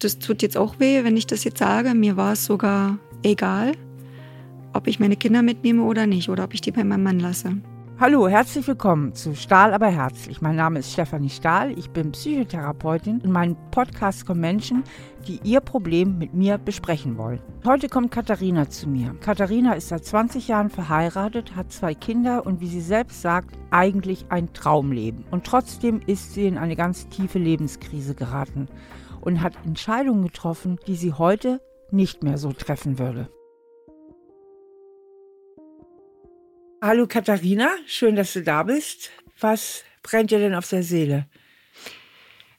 Das tut jetzt auch weh, wenn ich das jetzt sage. Mir war es sogar egal, ob ich meine Kinder mitnehme oder nicht oder ob ich die bei meinem Mann lasse. Hallo, herzlich willkommen zu Stahl aber herzlich. Mein Name ist Stefanie Stahl, ich bin Psychotherapeutin. In meinem Podcast kommen Menschen, die ihr Problem mit mir besprechen wollen. Heute kommt Katharina zu mir. Katharina ist seit 20 Jahren verheiratet, hat zwei Kinder und wie sie selbst sagt, eigentlich ein Traumleben. Und trotzdem ist sie in eine ganz tiefe Lebenskrise geraten und hat Entscheidungen getroffen, die sie heute nicht mehr so treffen würde. Hallo Katharina, schön, dass du da bist. Was brennt dir denn auf der Seele?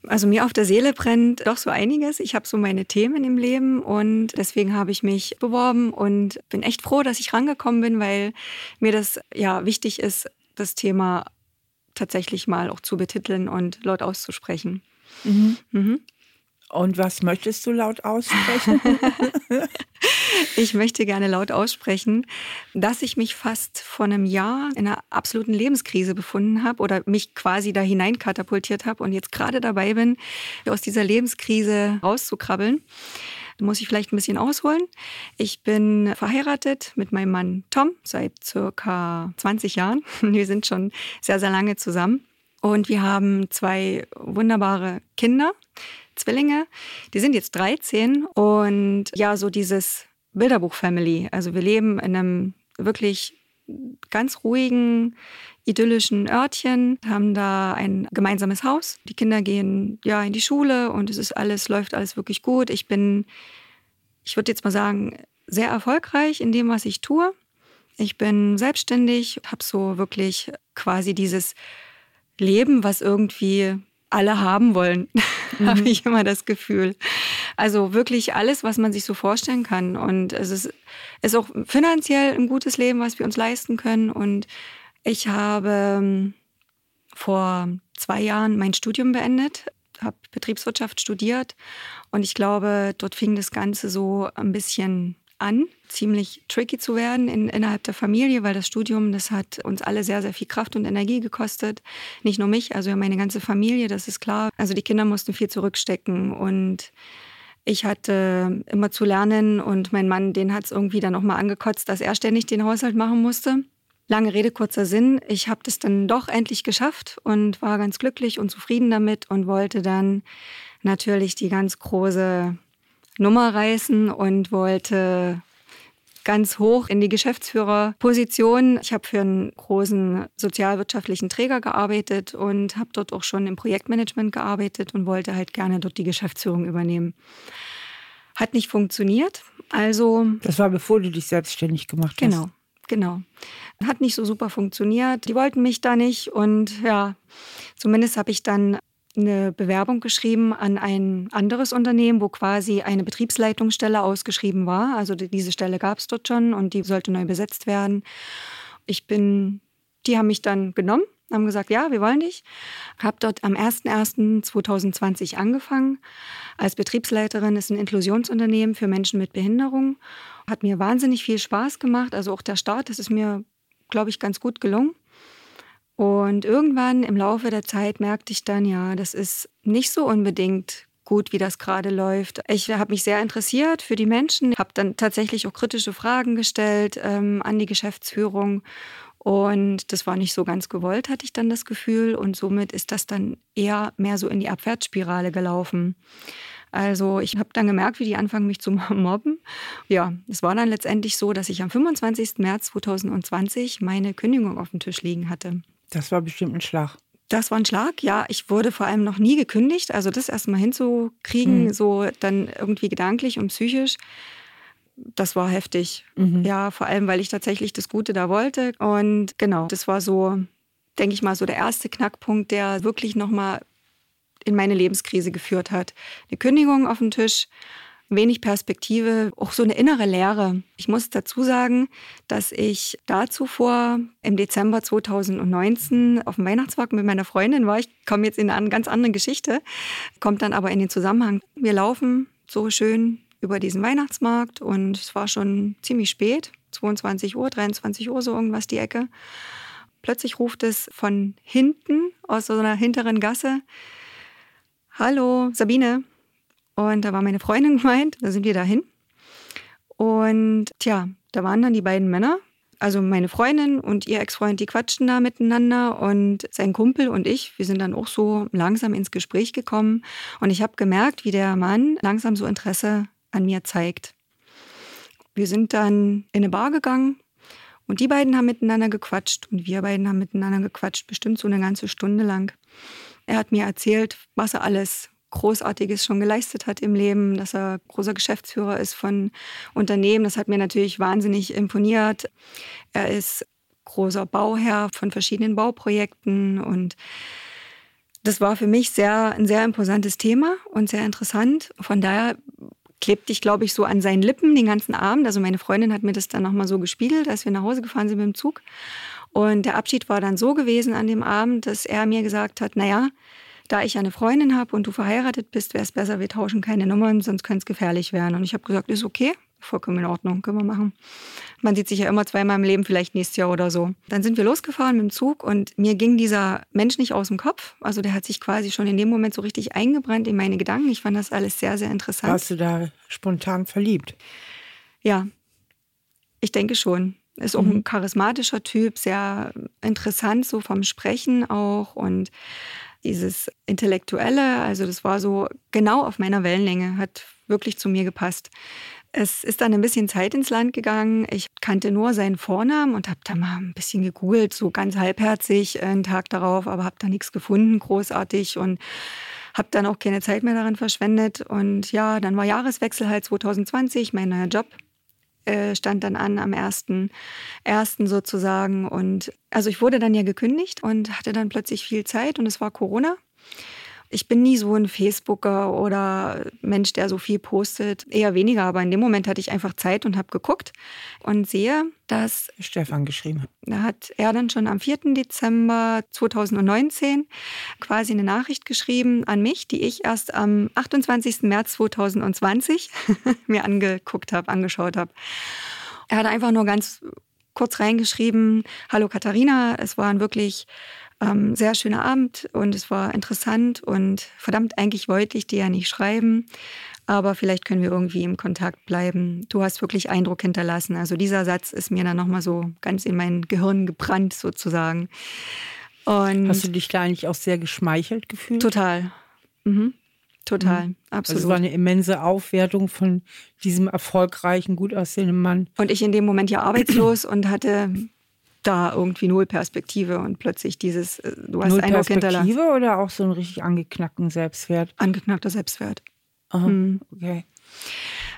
Also mir auf der Seele brennt doch so einiges. Ich habe so meine Themen im Leben und deswegen habe ich mich beworben und bin echt froh, dass ich rangekommen bin, weil mir das ja wichtig ist, das Thema tatsächlich mal auch zu betiteln und laut auszusprechen. Mhm. Mhm. Und was möchtest du laut aussprechen? ich möchte gerne laut aussprechen, dass ich mich fast vor einem Jahr in einer absoluten Lebenskrise befunden habe oder mich quasi da hinein katapultiert habe und jetzt gerade dabei bin, aus dieser Lebenskrise rauszukrabbeln. Da muss ich vielleicht ein bisschen ausholen. Ich bin verheiratet mit meinem Mann Tom seit circa 20 Jahren. Wir sind schon sehr, sehr lange zusammen. Und wir haben zwei wunderbare Kinder. Zwillinge. Die sind jetzt 13 und ja, so dieses Bilderbuch-Family. Also wir leben in einem wirklich ganz ruhigen, idyllischen Örtchen, haben da ein gemeinsames Haus. Die Kinder gehen ja in die Schule und es ist alles, läuft alles wirklich gut. Ich bin, ich würde jetzt mal sagen, sehr erfolgreich in dem, was ich tue. Ich bin selbstständig, habe so wirklich quasi dieses Leben, was irgendwie alle haben wollen, mhm. habe ich immer das Gefühl. Also wirklich alles, was man sich so vorstellen kann. Und es ist, ist auch finanziell ein gutes Leben, was wir uns leisten können. Und ich habe ähm, vor zwei Jahren mein Studium beendet, habe Betriebswirtschaft studiert. Und ich glaube, dort fing das Ganze so ein bisschen an, ziemlich tricky zu werden in, innerhalb der Familie, weil das Studium, das hat uns alle sehr, sehr viel Kraft und Energie gekostet. Nicht nur mich, also meine ganze Familie, das ist klar. Also die Kinder mussten viel zurückstecken und ich hatte immer zu lernen und mein Mann, den hat es irgendwie dann nochmal angekotzt, dass er ständig den Haushalt machen musste. Lange Rede, kurzer Sinn. Ich habe das dann doch endlich geschafft und war ganz glücklich und zufrieden damit und wollte dann natürlich die ganz große Nummer reißen und wollte ganz hoch in die Geschäftsführerposition. Ich habe für einen großen sozialwirtschaftlichen Träger gearbeitet und habe dort auch schon im Projektmanagement gearbeitet und wollte halt gerne dort die Geschäftsführung übernehmen. Hat nicht funktioniert. Also das war bevor du dich selbstständig gemacht hast. Genau, genau. Hat nicht so super funktioniert. Die wollten mich da nicht und ja, zumindest habe ich dann eine Bewerbung geschrieben an ein anderes Unternehmen, wo quasi eine Betriebsleitungsstelle ausgeschrieben war. Also diese Stelle gab es dort schon und die sollte neu besetzt werden. Ich bin, die haben mich dann genommen, haben gesagt, ja, wir wollen dich. Habe dort am 01.01.2020 angefangen als Betriebsleiterin. Ist ein Inklusionsunternehmen für Menschen mit Behinderung. Hat mir wahnsinnig viel Spaß gemacht. Also auch der Start, das ist mir, glaube ich, ganz gut gelungen. Und irgendwann im Laufe der Zeit merkte ich dann, ja, das ist nicht so unbedingt gut, wie das gerade läuft. Ich habe mich sehr interessiert für die Menschen, habe dann tatsächlich auch kritische Fragen gestellt ähm, an die Geschäftsführung. Und das war nicht so ganz gewollt, hatte ich dann das Gefühl. Und somit ist das dann eher mehr so in die Abwärtsspirale gelaufen. Also ich habe dann gemerkt, wie die anfangen, mich zu mobben. Ja, es war dann letztendlich so, dass ich am 25. März 2020 meine Kündigung auf dem Tisch liegen hatte. Das war bestimmt ein Schlag. Das war ein Schlag, ja. Ich wurde vor allem noch nie gekündigt. Also das erstmal hinzukriegen, mhm. so dann irgendwie gedanklich und psychisch, das war heftig. Mhm. Ja, vor allem, weil ich tatsächlich das Gute da wollte. Und genau, das war so, denke ich mal, so der erste Knackpunkt, der wirklich nochmal in meine Lebenskrise geführt hat. Eine Kündigung auf den Tisch wenig Perspektive, auch so eine innere Leere. Ich muss dazu sagen, dass ich dazu vor im Dezember 2019 auf dem Weihnachtsmarkt mit meiner Freundin war. Ich komme jetzt in eine ganz andere Geschichte, kommt dann aber in den Zusammenhang. Wir laufen so schön über diesen Weihnachtsmarkt und es war schon ziemlich spät, 22 Uhr, 23 Uhr so irgendwas die Ecke. Plötzlich ruft es von hinten aus so einer hinteren Gasse, Hallo, Sabine, Und da war meine Freundin gemeint, da sind wir dahin. Und tja, da waren dann die beiden Männer, also meine Freundin und ihr Ex-Freund, die quatschten da miteinander und sein Kumpel und ich, wir sind dann auch so langsam ins Gespräch gekommen. Und ich habe gemerkt, wie der Mann langsam so Interesse an mir zeigt. Wir sind dann in eine Bar gegangen und die beiden haben miteinander gequatscht und wir beiden haben miteinander gequatscht, bestimmt so eine ganze Stunde lang. Er hat mir erzählt, was er alles Großartiges schon geleistet hat im Leben, dass er großer Geschäftsführer ist von Unternehmen. Das hat mir natürlich wahnsinnig imponiert. Er ist großer Bauherr von verschiedenen Bauprojekten und das war für mich sehr, ein sehr imposantes Thema und sehr interessant. Von daher klebte ich, glaube ich, so an seinen Lippen den ganzen Abend. Also meine Freundin hat mir das dann nochmal so gespiegelt, als wir nach Hause gefahren sind mit dem Zug. Und der Abschied war dann so gewesen an dem Abend, dass er mir gesagt hat, naja, da ich eine Freundin habe und du verheiratet bist, wäre es besser, wir tauschen keine Nummern, sonst könnte es gefährlich werden. Und ich habe gesagt, ist okay, vollkommen in Ordnung, können wir machen. Man sieht sich ja immer zweimal im Leben, vielleicht nächstes Jahr oder so. Dann sind wir losgefahren mit dem Zug und mir ging dieser Mensch nicht aus dem Kopf. Also der hat sich quasi schon in dem Moment so richtig eingebrannt in meine Gedanken. Ich fand das alles sehr, sehr interessant. Warst du da spontan verliebt? Ja, ich denke schon. Ist auch mhm. ein charismatischer Typ, sehr interessant so vom Sprechen auch und dieses Intellektuelle, also das war so genau auf meiner Wellenlänge, hat wirklich zu mir gepasst. Es ist dann ein bisschen Zeit ins Land gegangen. Ich kannte nur seinen Vornamen und habe da mal ein bisschen gegoogelt, so ganz halbherzig einen Tag darauf, aber habe da nichts gefunden, großartig und habe dann auch keine Zeit mehr daran verschwendet. Und ja, dann war Jahreswechsel halt 2020, mein neuer Job äh, stand dann an am 1.1. sozusagen. Und also ich wurde dann ja gekündigt und hatte dann plötzlich viel Zeit und es war Corona. Ich bin nie so ein Facebooker oder Mensch, der so viel postet. Eher weniger, aber in dem Moment hatte ich einfach Zeit und habe geguckt und sehe, dass Stefan geschrieben hat. Da hat er dann schon am 4. Dezember 2019 quasi eine Nachricht geschrieben an mich, die ich erst am 28. März 2020 mir angeguckt habe, angeschaut habe. Er hat einfach nur ganz kurz reingeschrieben, hallo Katharina, es waren wirklich ähm, sehr schöner Abend und es war interessant und verdammt, eigentlich wollte ich dir ja nicht schreiben, aber vielleicht können wir irgendwie im Kontakt bleiben. Du hast wirklich Eindruck hinterlassen. Also dieser Satz ist mir dann nochmal so ganz in mein Gehirn gebrannt sozusagen. Und hast du dich da eigentlich auch sehr geschmeichelt gefühlt? Total. Mhm. Total, mhm. absolut. Also es war eine immense Aufwertung von diesem erfolgreichen, gut aussehenden Mann. Und ich in dem Moment ja arbeitslos und hatte da irgendwie null Perspektive und plötzlich dieses, äh, du hast null Eindruck Perspektive oder auch so einen richtig angeknackten Selbstwert? Angeknackter Selbstwert. Aha, hm. okay.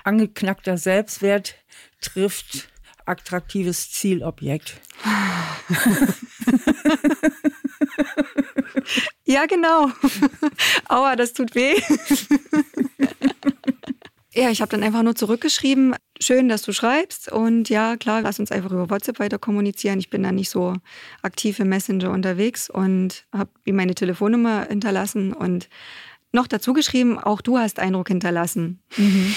Angeknackter Selbstwert trifft attraktives Zielobjekt. ja, genau. Aua, das tut weh. Ja, ich habe dann einfach nur zurückgeschrieben, schön, dass du schreibst und ja, klar, lass uns einfach über WhatsApp weiter kommunizieren. Ich bin da nicht so aktiv im Messenger unterwegs und habe ihm meine Telefonnummer hinterlassen und noch dazu geschrieben, auch du hast Eindruck hinterlassen. Mhm.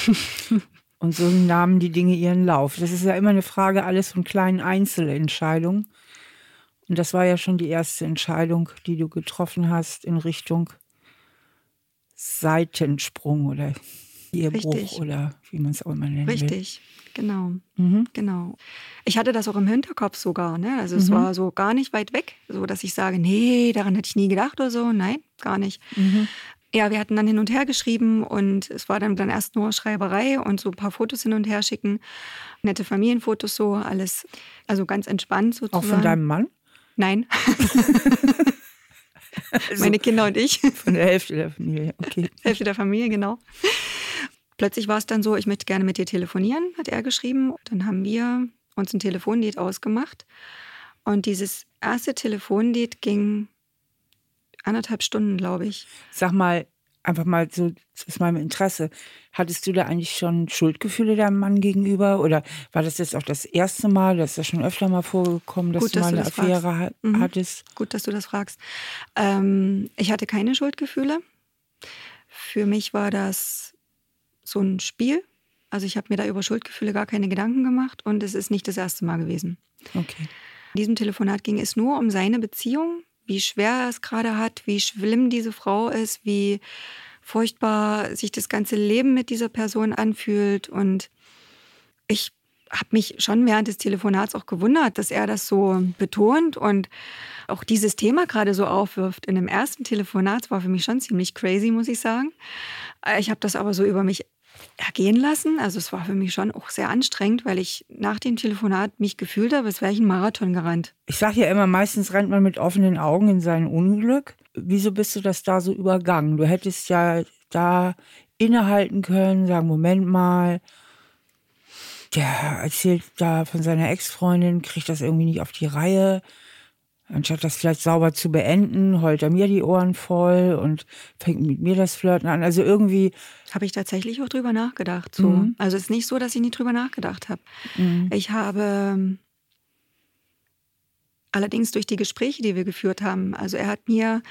Und so nahmen die Dinge ihren Lauf. Das ist ja immer eine Frage alles von kleinen Einzelentscheidungen. Und das war ja schon die erste Entscheidung, die du getroffen hast in Richtung Seitensprung oder Ehebruch Richtig. oder wie man es auch immer nennt. Richtig, will. genau. Mhm. genau. Ich hatte das auch im Hinterkopf sogar. Ne? Also mhm. es war so gar nicht weit weg, so dass ich sage, nee, daran hätte ich nie gedacht oder so. Nein, gar nicht. Mhm. Ja, wir hatten dann hin und her geschrieben und es war dann, dann erst nur Schreiberei und so ein paar Fotos hin und her schicken. Nette Familienfotos so, alles, also ganz entspannt sozusagen. Auch von deinem Mann? Nein. also Meine Kinder und ich. Von der Hälfte der Familie, okay. Hälfte der Familie, genau. Plötzlich war es dann so, ich möchte gerne mit dir telefonieren, hat er geschrieben. Dann haben wir uns ein Telefondate ausgemacht. Und dieses erste Telefondate ging anderthalb Stunden, glaube ich. Sag mal, einfach mal so aus meinem Interesse, hattest du da eigentlich schon Schuldgefühle deinem Mann gegenüber? Oder war das jetzt auch das erste Mal, das ist ja schon öfter mal vorgekommen, dass Gut, du mal eine Affäre fragst. Mhm. hattest? Mhm. Gut, dass du das fragst. Ähm, ich hatte keine Schuldgefühle. Für mich war das so ein Spiel. Also ich habe mir da über Schuldgefühle gar keine Gedanken gemacht und es ist nicht das erste Mal gewesen. Okay. In diesem Telefonat ging es nur um seine Beziehung, wie schwer er es gerade hat, wie schlimm diese Frau ist, wie furchtbar sich das ganze Leben mit dieser Person anfühlt. Und ich habe mich schon während des Telefonats auch gewundert, dass er das so betont und auch dieses Thema gerade so aufwirft. In dem ersten Telefonat war für mich schon ziemlich crazy, muss ich sagen. Ich habe das aber so über mich ergehen lassen. Also es war für mich schon auch sehr anstrengend, weil ich nach dem Telefonat mich gefühlt habe, als wäre ich einen Marathon gerannt. Ich sage ja immer, meistens rennt man mit offenen Augen in sein Unglück. Wieso bist du das da so übergangen? Du hättest ja da innehalten können, sagen, Moment mal, der erzählt da von seiner Ex-Freundin, kriegt das irgendwie nicht auf die Reihe. Anstatt das vielleicht sauber zu beenden, heult er mir die Ohren voll und fängt mit mir das Flirten an. Also irgendwie. Habe ich tatsächlich auch drüber nachgedacht. So. Mhm. Also es ist nicht so, dass ich nie drüber nachgedacht habe. Mhm. Ich habe ähm, allerdings durch die Gespräche, die wir geführt haben, also er hat mir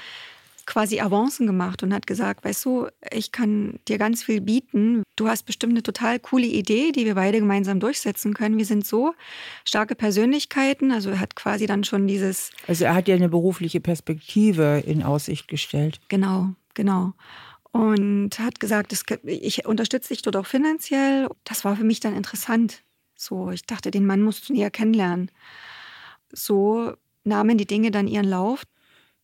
quasi Avancen gemacht und hat gesagt, weißt du, ich kann dir ganz viel bieten. Du hast bestimmt eine total coole Idee, die wir beide gemeinsam durchsetzen können. Wir sind so starke Persönlichkeiten. Also er hat quasi dann schon dieses. Also er hat dir eine berufliche Perspektive in Aussicht gestellt. Genau, genau. Und hat gesagt, ich unterstütze dich dort auch finanziell. Das war für mich dann interessant. So, ich dachte, den Mann musst du näher kennenlernen. So nahmen die Dinge dann ihren Lauf.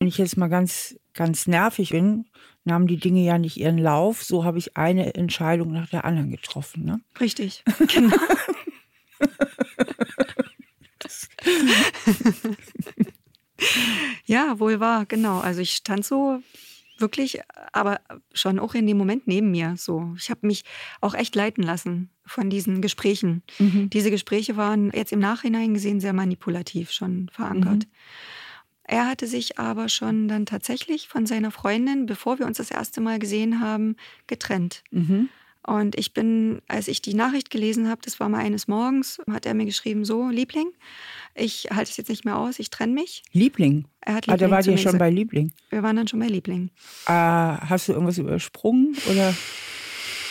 Wenn ich jetzt mal ganz, ganz nervig bin, nahmen die Dinge ja nicht ihren Lauf. So habe ich eine Entscheidung nach der anderen getroffen. Ne? Richtig, genau. ja, wohl wahr, genau. Also ich stand so wirklich, aber schon auch in dem Moment neben mir. So, ich habe mich auch echt leiten lassen von diesen Gesprächen. Mhm. Diese Gespräche waren jetzt im Nachhinein gesehen sehr manipulativ schon verankert. Mhm. Er hatte sich aber schon dann tatsächlich von seiner Freundin, bevor wir uns das erste Mal gesehen haben, getrennt. Mhm. Und ich bin, als ich die Nachricht gelesen habe, das war mal eines Morgens, hat er mir geschrieben, so, Liebling, ich halte es jetzt nicht mehr aus, ich trenne mich. Liebling? Er hat Liebling ah, da war ihr schon bei Liebling? Wir waren dann schon bei Liebling. Äh, hast du irgendwas übersprungen oder?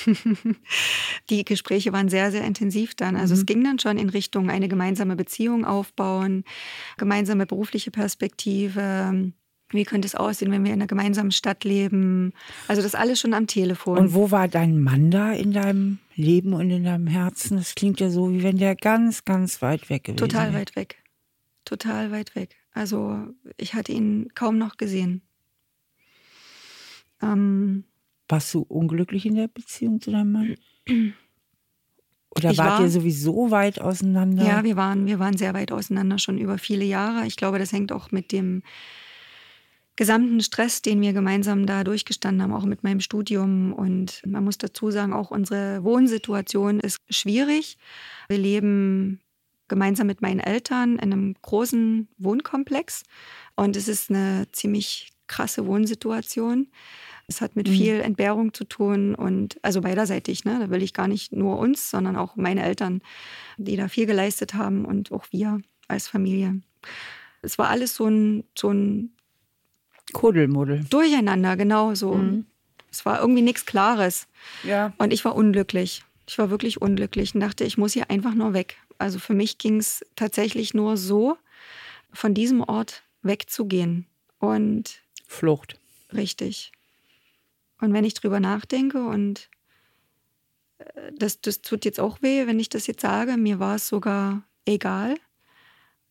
die Gespräche waren sehr, sehr intensiv dann. Also mhm. es ging dann schon in Richtung eine gemeinsame Beziehung aufbauen, gemeinsame berufliche Perspektive. Wie könnte es aussehen, wenn wir in einer gemeinsamen Stadt leben? Also das alles schon am Telefon. Und wo war dein Mann da in deinem Leben und in deinem Herzen? Das klingt ja so, wie wenn der ganz, ganz weit weg gewesen Total wäre. weit weg. Total weit weg. Also ich hatte ihn kaum noch gesehen. Ähm, warst du unglücklich in der Beziehung zu deinem Mann? Oder ich wart war, ihr sowieso weit auseinander? Ja, wir waren, wir waren sehr weit auseinander, schon über viele Jahre. Ich glaube, das hängt auch mit dem gesamten Stress, den wir gemeinsam da durchgestanden haben, auch mit meinem Studium. Und man muss dazu sagen, auch unsere Wohnsituation ist schwierig. Wir leben gemeinsam mit meinen Eltern in einem großen Wohnkomplex. Und es ist eine ziemlich krasse Wohnsituation. Es hat mit mhm. viel Entbehrung zu tun und also beiderseitig. Ne? Da will ich gar nicht nur uns, sondern auch meine Eltern, die da viel geleistet haben und auch wir als Familie. Es war alles so ein, so ein Kuddelmuddel. Durcheinander, genau so. Mhm. Es war irgendwie nichts Klares. Ja. Und ich war unglücklich. Ich war wirklich unglücklich und dachte, ich muss hier einfach nur weg. Also für mich ging es tatsächlich nur so, von diesem Ort wegzugehen. Und Flucht. Richtig. Und wenn ich drüber nachdenke und äh, das, das tut jetzt auch weh, wenn ich das jetzt sage, mir war es sogar egal,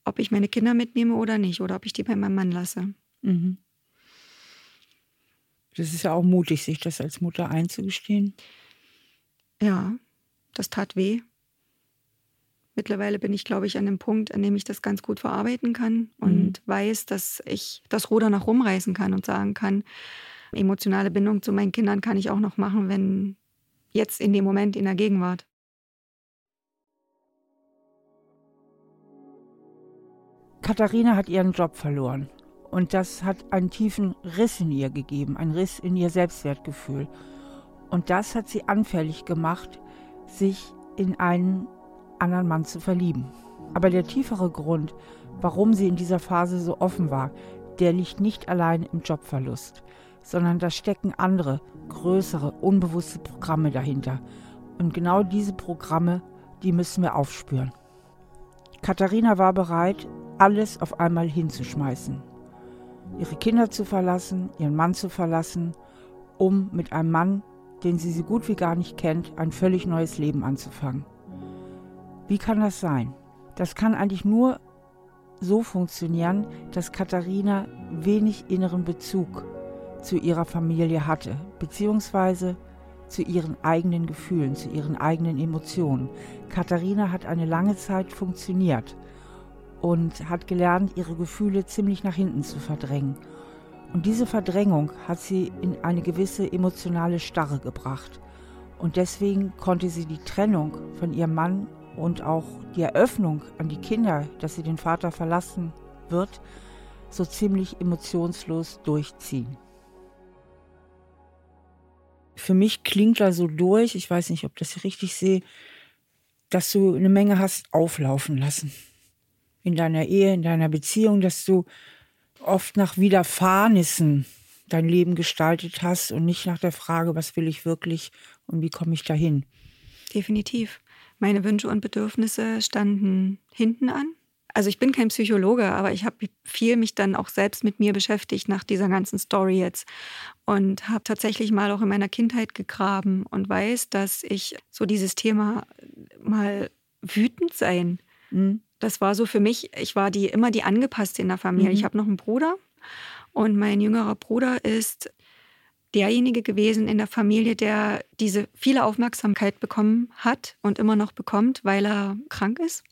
ob ich meine Kinder mitnehme oder nicht oder ob ich die bei meinem Mann lasse. Mhm. Das ist ja auch mutig, sich das als Mutter einzugestehen. Ja, das tat weh. Mittlerweile bin ich, glaube ich, an dem Punkt, an dem ich das ganz gut verarbeiten kann und mhm. weiß, dass ich das Ruder nach rumreißen kann und sagen kann, emotionale Bindung zu meinen Kindern kann ich auch noch machen, wenn jetzt in dem Moment in der Gegenwart. Katharina hat ihren Job verloren. Und das hat einen tiefen Riss in ihr gegeben, einen Riss in ihr Selbstwertgefühl. Und das hat sie anfällig gemacht, sich in einen anderen Mann zu verlieben. Aber der tiefere Grund, warum sie in dieser Phase so offen war, der liegt nicht allein im Jobverlust sondern da stecken andere, größere, unbewusste Programme dahinter. Und genau diese Programme, die müssen wir aufspüren. Katharina war bereit, alles auf einmal hinzuschmeißen. Ihre Kinder zu verlassen, ihren Mann zu verlassen um mit einem Mann, den sie so gut wie gar nicht kennt, ein völlig neues Leben anzufangen. Wie kann das sein? Das kann eigentlich nur so funktionieren, dass Katharina wenig inneren Bezug zu ihrer Familie hatte, beziehungsweise zu ihren eigenen Gefühlen, zu ihren eigenen Emotionen. Katharina hat eine lange Zeit funktioniert und hat gelernt, ihre Gefühle ziemlich nach hinten zu verdrängen. Und diese Verdrängung hat sie in eine gewisse emotionale Starre gebracht. Und deswegen konnte sie die Trennung von ihrem Mann und auch die Eröffnung an die Kinder, dass sie den Vater verlassen wird, so ziemlich emotionslos durchziehen. Für mich klingt da so durch, ich weiß nicht, ob das ich richtig sehe, dass du eine Menge hast auflaufen lassen. In deiner Ehe, in deiner Beziehung, dass du oft nach Widerfahrnissen dein Leben gestaltet hast und nicht nach der Frage, was will ich wirklich und wie komme ich dahin. Definitiv. Meine Wünsche und Bedürfnisse standen hinten an. Also ich bin kein Psychologe, aber ich habe viel mich dann auch selbst mit mir beschäftigt nach dieser ganzen Story jetzt und habe tatsächlich mal auch in meiner Kindheit gegraben und weiß, dass ich so dieses Thema mal wütend sein, mhm. das war so für mich, ich war die immer die angepasste in der Familie. Mhm. Ich habe noch einen Bruder und mein jüngerer Bruder ist derjenige gewesen in der Familie, der diese viele Aufmerksamkeit bekommen hat und immer noch bekommt, weil er krank ist.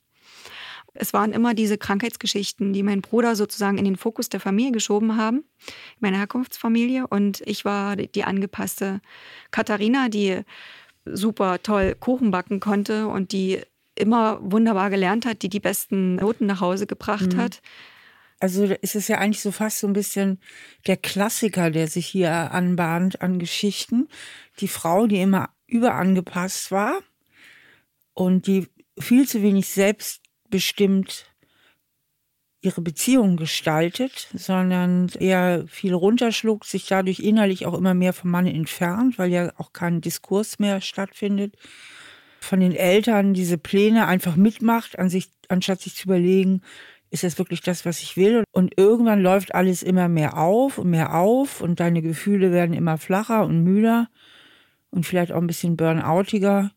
Es waren immer diese Krankheitsgeschichten, die mein Bruder sozusagen in den Fokus der Familie geschoben haben, meine Herkunftsfamilie. Und ich war die angepasste Katharina, die super toll Kuchen backen konnte und die immer wunderbar gelernt hat, die die besten Noten nach Hause gebracht mhm. hat. Also ist es ja eigentlich so fast so ein bisschen der Klassiker, der sich hier anbahnt an Geschichten. Die Frau, die immer überangepasst war und die viel zu wenig selbstbestimmt ihre Beziehung gestaltet, sondern eher viel runterschluckt, sich dadurch innerlich auch immer mehr vom Mann entfernt, weil ja auch kein Diskurs mehr stattfindet. Von den Eltern diese Pläne einfach mitmacht, an sich, anstatt sich zu überlegen, ist das wirklich das, was ich will? Und irgendwann läuft alles immer mehr auf und mehr auf und deine Gefühle werden immer flacher und müder und vielleicht auch ein bisschen burnoutiger.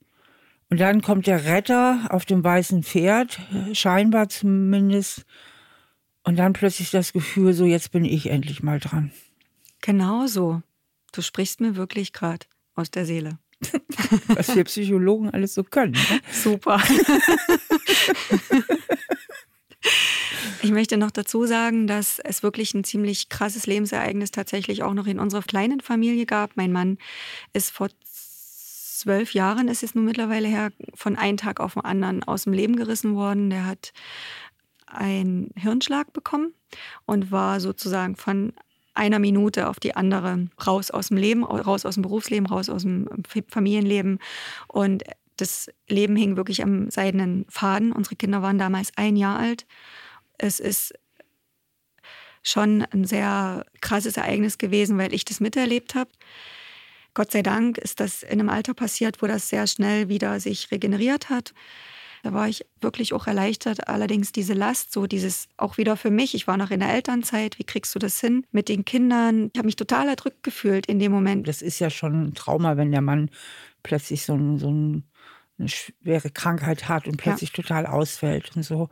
Und dann kommt der Retter auf dem weißen Pferd, scheinbar zumindest. Und dann plötzlich das Gefühl, so jetzt bin ich endlich mal dran. Genau so. Du sprichst mir wirklich gerade aus der Seele. Was wir Psychologen alles so können. Ne? Super. Ich möchte noch dazu sagen, dass es wirklich ein ziemlich krasses Lebensereignis tatsächlich auch noch in unserer kleinen Familie gab. Mein Mann ist vor zwölf Jahren, ist es nun mittlerweile her, von einem Tag auf den anderen aus dem Leben gerissen worden. Der hat einen Hirnschlag bekommen und war sozusagen von einer Minute auf die andere raus aus dem Leben, raus aus dem Berufsleben, raus aus dem Familienleben. Und das Leben hing wirklich am seidenen Faden. Unsere Kinder waren damals ein Jahr alt es ist schon ein sehr krasses Ereignis gewesen, weil ich das miterlebt habe. Gott sei Dank ist das in einem Alter passiert, wo das sehr schnell wieder sich regeneriert hat. Da war ich wirklich auch erleichtert. Allerdings diese Last, so dieses auch wieder für mich. Ich war noch in der Elternzeit. Wie kriegst du das hin mit den Kindern? Ich habe mich total erdrückt gefühlt in dem Moment. Das ist ja schon ein Trauma, wenn der Mann plötzlich so, ein, so ein, eine schwere Krankheit hat und plötzlich ja. total ausfällt und so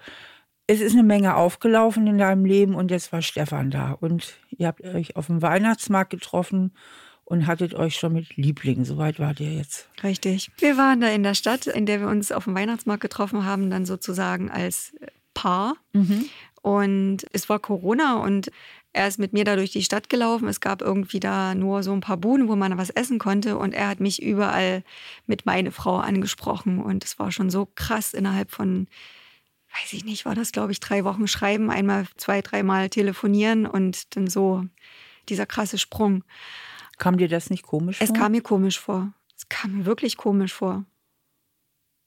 es ist eine Menge aufgelaufen in deinem Leben und jetzt war Stefan da. Und ihr habt euch auf dem Weihnachtsmarkt getroffen und hattet euch schon mit Lieblingen. Soweit wart ihr jetzt. Richtig. Wir waren da in der Stadt, in der wir uns auf dem Weihnachtsmarkt getroffen haben, dann sozusagen als Paar. Mhm. Und es war Corona und er ist mit mir da durch die Stadt gelaufen. Es gab irgendwie da nur so ein paar Buden, wo man was essen konnte. Und er hat mich überall mit meine Frau angesprochen. Und es war schon so krass innerhalb von weiß ich nicht, war das, glaube ich, drei Wochen schreiben, einmal zwei, dreimal telefonieren und dann so dieser krasse Sprung. Kam dir das nicht komisch vor? Es kam mir komisch vor. Es kam mir wirklich komisch vor.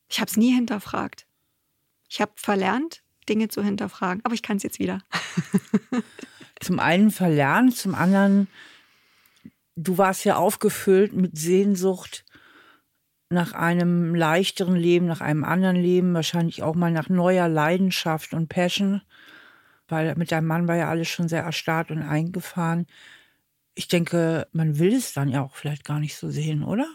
Ich habe es nie hinterfragt. Ich habe verlernt, Dinge zu hinterfragen, aber ich kann es jetzt wieder. zum einen verlernt, zum anderen, du warst ja aufgefüllt mit Sehnsucht nach einem leichteren Leben, nach einem anderen Leben, wahrscheinlich auch mal nach neuer Leidenschaft und Passion, weil mit deinem Mann war ja alles schon sehr erstarrt und eingefahren. Ich denke, man will es dann ja auch vielleicht gar nicht so sehen, oder?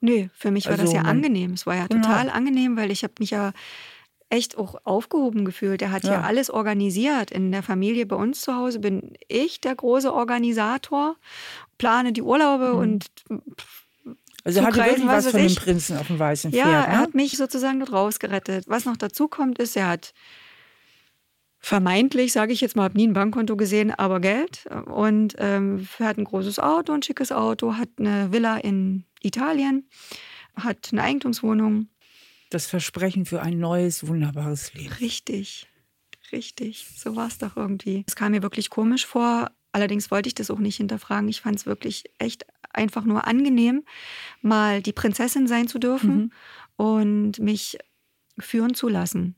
Nö, für mich war Also das ja angenehm. Es war ja Genau. total angenehm, weil ich habe mich ja echt auch aufgehoben gefühlt. Er hat ja. Ja. alles organisiert. In der Familie bei uns zu Hause bin ich der große Organisator, plane die Urlaube Mhm. und Also er hatte wirklich was von dem. Prinzen auf dem weißen ja, Pferd. er ne? hat mich sozusagen dort rausgerettet. Was noch dazu kommt, ist, er hat vermeintlich, sage ich jetzt mal, habe nie ein Bankkonto gesehen, aber Geld. Und ähm, er hat ein großes Auto, ein schickes Auto, hat eine Villa in Italien, hat eine Eigentumswohnung. Das Versprechen für ein neues, wunderbares Leben. Richtig, richtig. So war es doch irgendwie. Es kam mir wirklich komisch vor. Allerdings wollte ich das auch nicht hinterfragen. Ich fand es wirklich echt einfach nur angenehm, mal die Prinzessin sein zu dürfen Mhm. und mich führen zu lassen.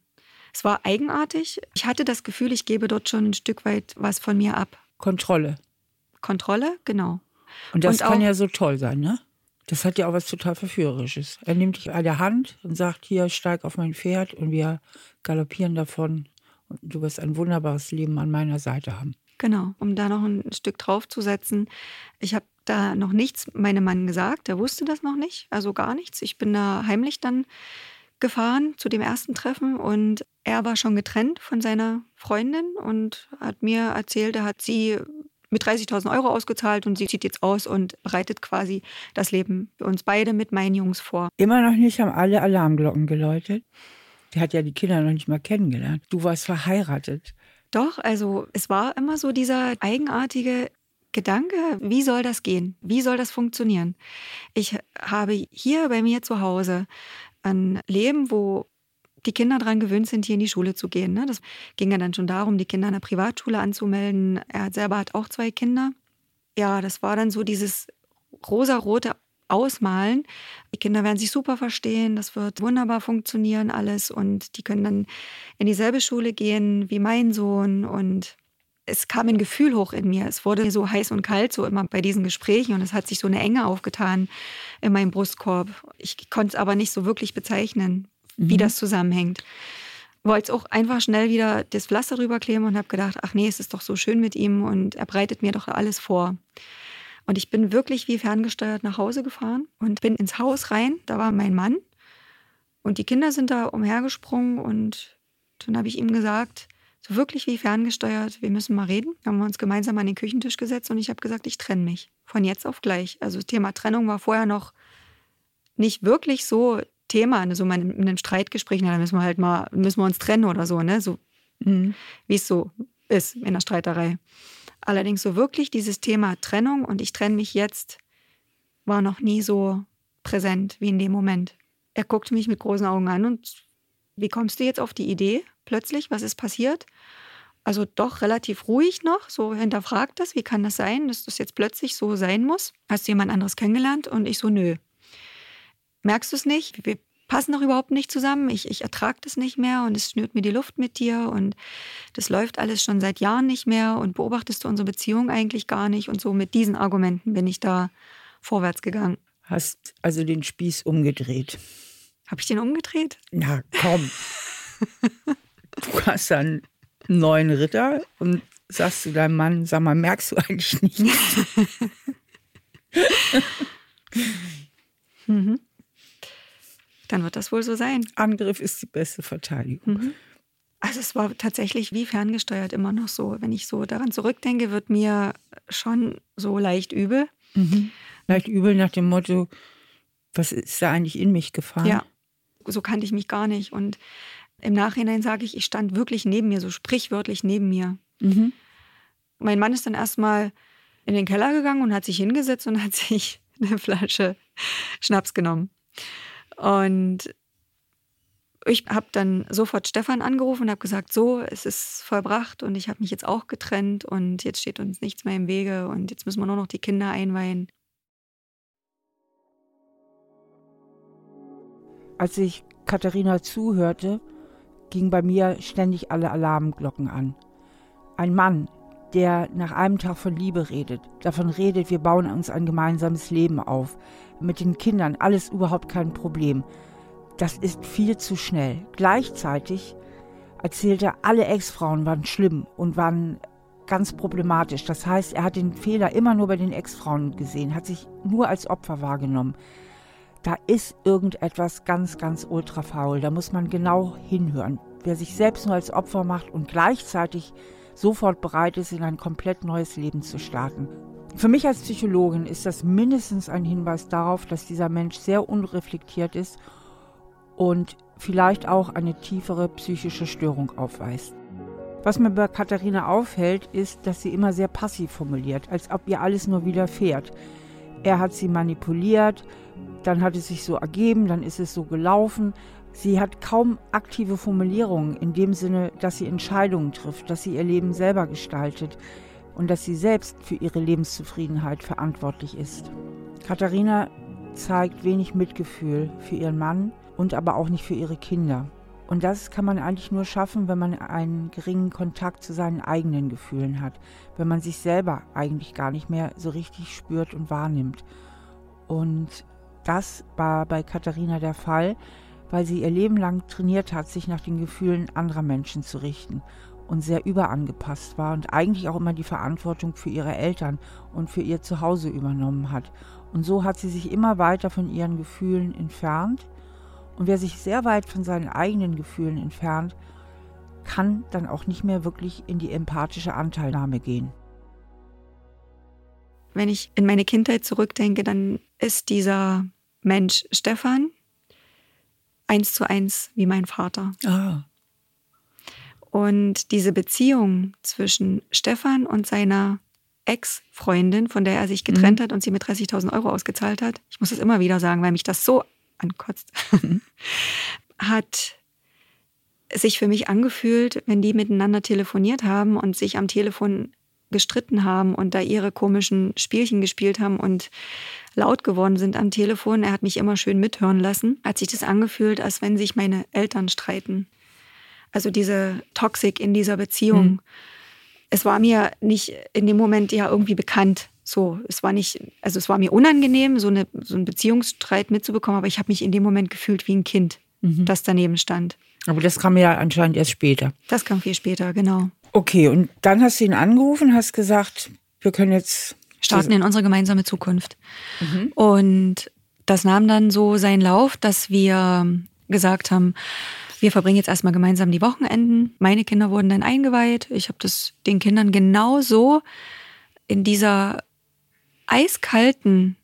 Es war eigenartig. Ich hatte das Gefühl, ich gebe dort schon ein Stück weit was von mir ab. Kontrolle. Kontrolle, genau. Und das Und kann auch- ja so toll sein, ne? Das hat ja auch was total Verführerisches. Er nimmt dich an der Hand und sagt, hier, steig auf mein Pferd und wir galoppieren davon. Und du wirst ein wunderbares Leben an meiner Seite haben. Genau, um da noch ein Stück draufzusetzen. Ich habe da noch nichts meinem Mann gesagt, der wusste das noch nicht, also gar nichts. Ich bin da heimlich dann gefahren zu dem ersten Treffen und er war schon getrennt von seiner Freundin und hat mir erzählt, er hat sie mit 30.000 Euro ausgezahlt und sie zieht jetzt aus und bereitet quasi das Leben für uns beide mit meinen Jungs vor. Immer noch nicht haben alle Alarmglocken geläutet. Die hat ja die Kinder noch nicht mal kennengelernt. Du warst verheiratet. Doch, also es war immer so dieser eigenartige Gedanke, wie soll das gehen? Wie soll das funktionieren? Ich habe hier bei mir zu Hause ein Leben, wo die Kinder daran gewöhnt sind, hier in die Schule zu gehen. ne? Das ging ja dann schon darum, die Kinder an der Privatschule anzumelden. Er selber hat auch zwei Kinder. Ja, das war dann so dieses rosarote Ausmalen. Die Kinder werden sich super verstehen, das wird wunderbar funktionieren alles und die können dann in dieselbe Schule gehen wie mein Sohn und es kam ein Gefühl hoch in mir. Es wurde so heiß und kalt, so immer bei diesen Gesprächen und es hat sich so eine Enge aufgetan in meinem Brustkorb. Ich konnte es aber nicht so wirklich bezeichnen, wie das zusammenhängt. Wollte es auch einfach schnell wieder das Pflaster rüberkleben und habe gedacht, ach nee, es ist doch so schön mit ihm und er bereitet mir doch alles vor. Und ich bin wirklich wie ferngesteuert nach Hause gefahren und bin ins Haus rein. Da war mein Mann und die Kinder sind da umhergesprungen und dann habe ich ihm gesagt, so wirklich wie ferngesteuert, wir müssen mal reden. Haben wir uns gemeinsam an den Küchentisch gesetzt und ich habe gesagt, ich trenne mich. Von jetzt auf gleich. Also das Thema Trennung war vorher noch nicht wirklich so Thema, so in in einem Streitgespräch, na, da müssen wir halt mal, müssen wir uns trennen oder so, ne? So Mhm. wie es so ist in der Streiterei. Allerdings so wirklich dieses Thema Trennung und ich trenne mich jetzt war noch nie so präsent wie in dem Moment. Er guckte mich mit großen Augen an und wie kommst du jetzt auf die Idee plötzlich? Was ist passiert? Also doch relativ ruhig noch, so hinterfragt das, wie kann das sein, dass das jetzt plötzlich so sein muss? Hast du jemand anderes kennengelernt? Und ich so, nö. Merkst du es nicht? Wir passen doch überhaupt nicht zusammen. Ich, ich ertrage das nicht mehr und es schnürt mir die Luft mit dir und das läuft alles schon seit Jahren nicht mehr und beobachtest du unsere Beziehung eigentlich gar nicht. Und so mit diesen Argumenten bin ich da vorwärts gegangen. Hast also den Spieß umgedreht. Habe ich den umgedreht? Na komm. du hast dann einen neuen Ritter und sagst zu deinem Mann, sag mal, merkst du eigentlich nicht? Mhm. Dann wird das wohl so sein. Angriff ist die beste Verteidigung. Also es war tatsächlich wie ferngesteuert immer noch so. Wenn ich so daran zurückdenke, wird mir schon so leicht übel. Vielleicht übel nach dem Motto, was ist da eigentlich in mich gefahren? Ja, so kannte ich mich gar nicht. Und im Nachhinein sage ich, ich stand wirklich neben mir, so sprichwörtlich neben mir. Mhm. Mein Mann ist dann erstmal in den Keller gegangen und hat sich hingesetzt und hat sich eine Flasche Schnaps genommen. Und ich habe dann sofort Stefan angerufen und habe gesagt, so, es ist vollbracht und ich habe mich jetzt auch getrennt und jetzt steht uns nichts mehr im Wege und jetzt müssen wir nur noch die Kinder einweihen. Als ich Katharina zuhörte, gingen bei mir ständig alle Alarmglocken an. Ein Mann, der nach einem Tag von Liebe redet, davon redet, wir bauen uns ein gemeinsames Leben auf, mit den Kindern, alles überhaupt kein Problem. Das ist viel zu schnell. Gleichzeitig erzählt er, alle Ex-Frauen waren schlimm und waren ganz problematisch. Das heißt, er hat den Fehler immer nur bei den Ex-Frauen gesehen, hat sich nur als Opfer wahrgenommen. Da ist irgendetwas ganz, ganz ultra faul. Da muss man genau hinhören. Wer sich selbst nur als Opfer macht und gleichzeitig sofort bereit ist, in ein komplett neues Leben zu starten. Für mich als Psychologin ist das mindestens ein Hinweis darauf, dass dieser Mensch sehr unreflektiert ist und vielleicht auch eine tiefere psychische Störung aufweist. Was mir bei Katharina auffällt, ist, dass sie immer sehr passiv formuliert, als ob ihr alles nur widerfährt. Er hat sie manipuliert, dann hat es sich so ergeben, dann ist es so gelaufen. Sie hat kaum aktive Formulierungen in dem Sinne, dass sie Entscheidungen trifft, dass sie ihr Leben selber gestaltet und dass sie selbst für ihre Lebenszufriedenheit verantwortlich ist. Katharina zeigt wenig Mitgefühl für ihren Mann und aber auch nicht für ihre Kinder. Und das kann man eigentlich nur schaffen, wenn man einen geringen Kontakt zu seinen eigenen Gefühlen hat, wenn man sich selber eigentlich gar nicht mehr so richtig spürt und wahrnimmt. Und das war bei Katharina der Fall, weil sie ihr Leben lang trainiert hat, sich nach den Gefühlen anderer Menschen zu richten und sehr überangepasst war und eigentlich auch immer die Verantwortung für ihre Eltern und für ihr Zuhause übernommen hat. Und so hat sie sich immer weiter von ihren Gefühlen entfernt und wer sich sehr weit von seinen eigenen Gefühlen entfernt, kann dann auch nicht mehr wirklich in die empathische Anteilnahme gehen. Wenn ich in meine Kindheit zurückdenke, dann ist dieser Mensch Stefan eins zu eins wie mein Vater. Ah. Und diese Beziehung zwischen Stefan und seiner Ex-Freundin, von der er sich getrennt mhm. hat und sie mit 30.000 Euro ausgezahlt hat, ich muss es immer wieder sagen, weil mich das so ankotzt, hat sich für mich angefühlt, wenn die miteinander telefoniert haben und sich am Telefon gestritten haben und da ihre komischen Spielchen gespielt haben und laut geworden sind am Telefon. Er hat mich immer schön mithören lassen. Hat sich das angefühlt, als wenn sich meine Eltern streiten. Also diese Toxik in dieser Beziehung. Mhm. Es war mir nicht in dem Moment ja irgendwie bekannt. So, es war nicht, also es war mir unangenehm, so, eine, so einen Beziehungsstreit mitzubekommen, aber ich habe mich in dem Moment gefühlt wie ein Kind, mhm. das daneben stand. Aber das kam ja anscheinend erst später. Das kam viel später, genau. Okay, und dann hast du ihn angerufen, hast gesagt, wir können jetzt starten in unsere gemeinsame Zukunft. Mhm. Und das nahm dann so seinen Lauf, dass wir gesagt haben, wir verbringen jetzt erstmal gemeinsam die Wochenenden. Meine Kinder wurden dann eingeweiht. Ich habe das den Kindern genauso in dieser eiskalten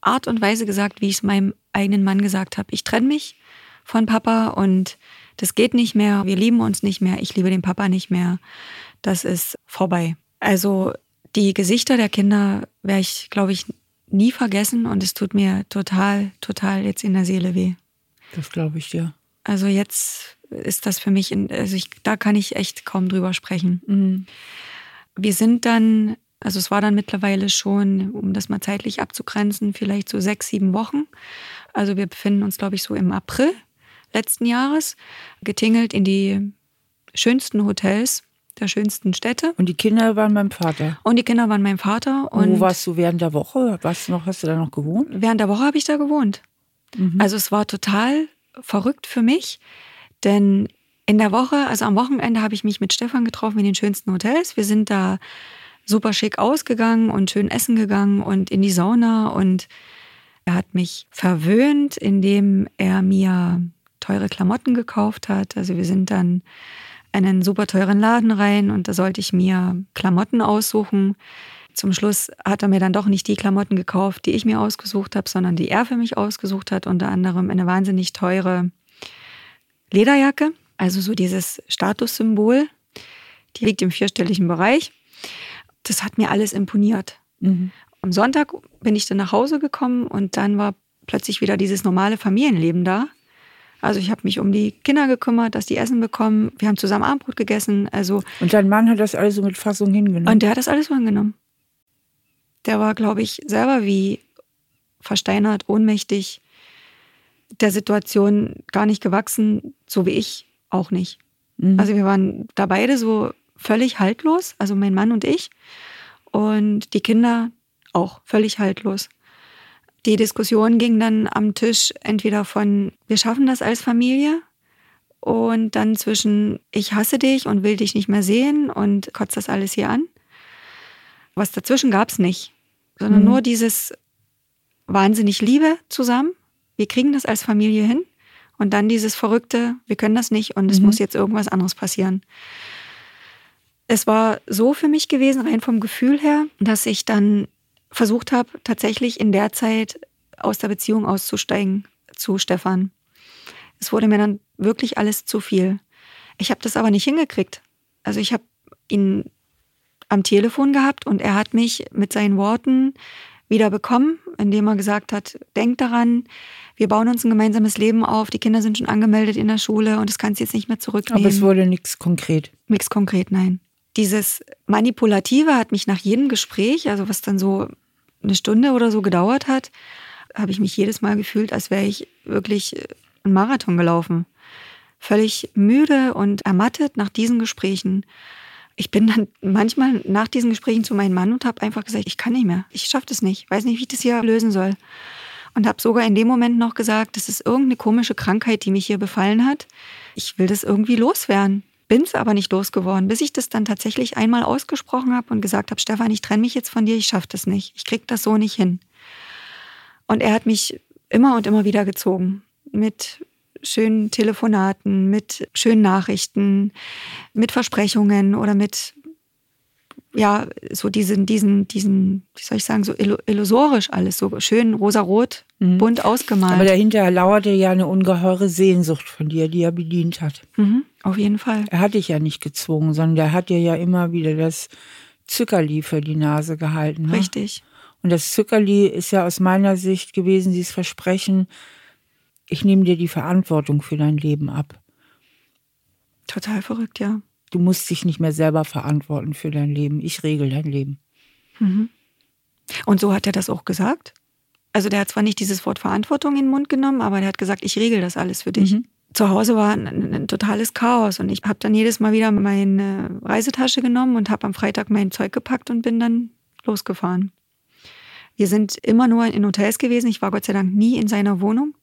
Art und Weise gesagt, wie ich es meinem eigenen Mann gesagt habe. Ich trenne mich von Papa und das geht nicht mehr. Wir lieben uns nicht mehr. Ich liebe den Papa nicht mehr. Das ist vorbei. Also die Gesichter der Kinder werde ich, glaube ich, nie vergessen und es tut mir total, total jetzt in der Seele weh. Das glaube ich dir. Also jetzt ist das für mich, in, also ich, da kann ich echt kaum drüber sprechen. Mhm. Wir sind dann also es war dann mittlerweile schon, um das mal zeitlich abzugrenzen, vielleicht so sechs, sieben Wochen. Also wir befinden uns, glaube ich, so im April letzten Jahres, getingelt in die schönsten Hotels der schönsten Städte. Und die Kinder waren beim Vater. Und die Kinder waren mein Vater. Und Wo warst du während der Woche? Was noch, hast du da noch gewohnt? Während der Woche habe ich da gewohnt. Mhm. Also es war total verrückt für mich, denn in der Woche, also am Wochenende habe ich mich mit Stefan getroffen in den schönsten Hotels. Wir sind da super schick ausgegangen und schön essen gegangen und in die Sauna und er hat mich verwöhnt, indem er mir teure Klamotten gekauft hat. Also wir sind dann einen super teuren Laden rein und da sollte ich mir Klamotten aussuchen. Zum Schluss hat er mir dann doch nicht die Klamotten gekauft, die ich mir ausgesucht habe, sondern die er für mich ausgesucht hat. Unter anderem eine wahnsinnig teure Lederjacke, also so dieses Statussymbol. Die liegt im vierstelligen Bereich das hat mir alles imponiert. Mhm. Am Sonntag bin ich dann nach Hause gekommen und dann war plötzlich wieder dieses normale Familienleben da. Also ich habe mich um die Kinder gekümmert, dass die Essen bekommen. Wir haben zusammen Abendbrot gegessen. Also und dein Mann hat das alles so mit Fassung hingenommen. Und der hat das alles so hingenommen. Der war, glaube ich, selber wie versteinert, ohnmächtig, der Situation gar nicht gewachsen, so wie ich auch nicht. Mhm. Also wir waren da beide so völlig haltlos, also mein Mann und ich. Und die Kinder auch völlig haltlos. Die Diskussion ging dann am Tisch entweder von, wir schaffen das als Familie und dann zwischen ich hasse dich und will dich nicht mehr sehen und kotzt das alles hier an. Was dazwischen gab es nicht, sondern mhm. nur dieses wahnsinnig Liebe zusammen. Wir kriegen das als Familie hin. Und dann dieses verrückte, wir können das nicht und es mhm. muss jetzt irgendwas anderes passieren. Es war so für mich gewesen, rein vom Gefühl her, dass ich dann versucht habe, tatsächlich in der Zeit aus der Beziehung auszusteigen zu Stefan. Es wurde mir dann wirklich alles zu viel. Ich habe das aber nicht hingekriegt. Also ich habe ihn am Telefon gehabt und er hat mich mit seinen Worten wieder bekommen, indem er gesagt hat, denk daran, wir bauen uns ein gemeinsames Leben auf, die Kinder sind schon angemeldet in der Schule und das kannst du jetzt nicht mehr zurücknehmen. Aber es wurde nichts konkret. Nichts konkret, nein. Dieses Manipulative hat mich nach jedem Gespräch, also was dann so eine Stunde oder so gedauert hat, habe ich mich jedes Mal gefühlt, als wäre ich wirklich einen Marathon gelaufen. Völlig müde und ermattet nach diesen Gesprächen. Ich bin dann manchmal nach diesen Gesprächen zu meinem Mann und habe einfach gesagt, ich kann nicht mehr. Ich schaffe das nicht. Weiß nicht, wie ich das hier lösen soll. Und habe sogar in dem Moment noch gesagt, das ist irgendeine komische Krankheit, die mich hier befallen hat. Ich will das irgendwie loswerden. Bin es aber nicht losgeworden, bis ich das dann tatsächlich einmal ausgesprochen habe und gesagt habe, Stefan, ich trenne mich jetzt von dir, ich schaffe das nicht. Ich krieg das so nicht hin. Und er hat mich immer und immer wieder gezogen mit schönen Telefonaten, mit schönen Nachrichten, mit Versprechungen oder mit ja, so diesen, diesen, diesen, wie soll ich sagen, so illusorisch alles, so schön rosarot, mhm. bunt ausgemalt. Aber dahinter lauerte ja eine ungeheure Sehnsucht von dir, die er bedient hat. Mhm, auf jeden Fall. Er hat dich ja nicht gezwungen, sondern er hat dir ja immer wieder das Zuckerli für die Nase gehalten. Ne? Richtig. Und das Zuckerli ist ja aus meiner Sicht gewesen, dieses Versprechen, ich nehme dir die Verantwortung für dein Leben ab. Total verrückt, ja. Du musst dich nicht mehr selber verantworten für dein Leben. Ich regel dein Leben. Mhm. Und so hat er das auch gesagt? Also der hat zwar nicht dieses Wort Verantwortung in den Mund genommen, aber der hat gesagt, ich regel das alles für dich. Mhm. Zu Hause war ein, ein, totales Chaos und ich habe dann jedes Mal wieder meine Reisetasche genommen und habe am Freitag mein Zeug gepackt und bin dann losgefahren. Wir sind immer nur in Hotels gewesen. Ich war Gott sei Dank nie in seiner Wohnung.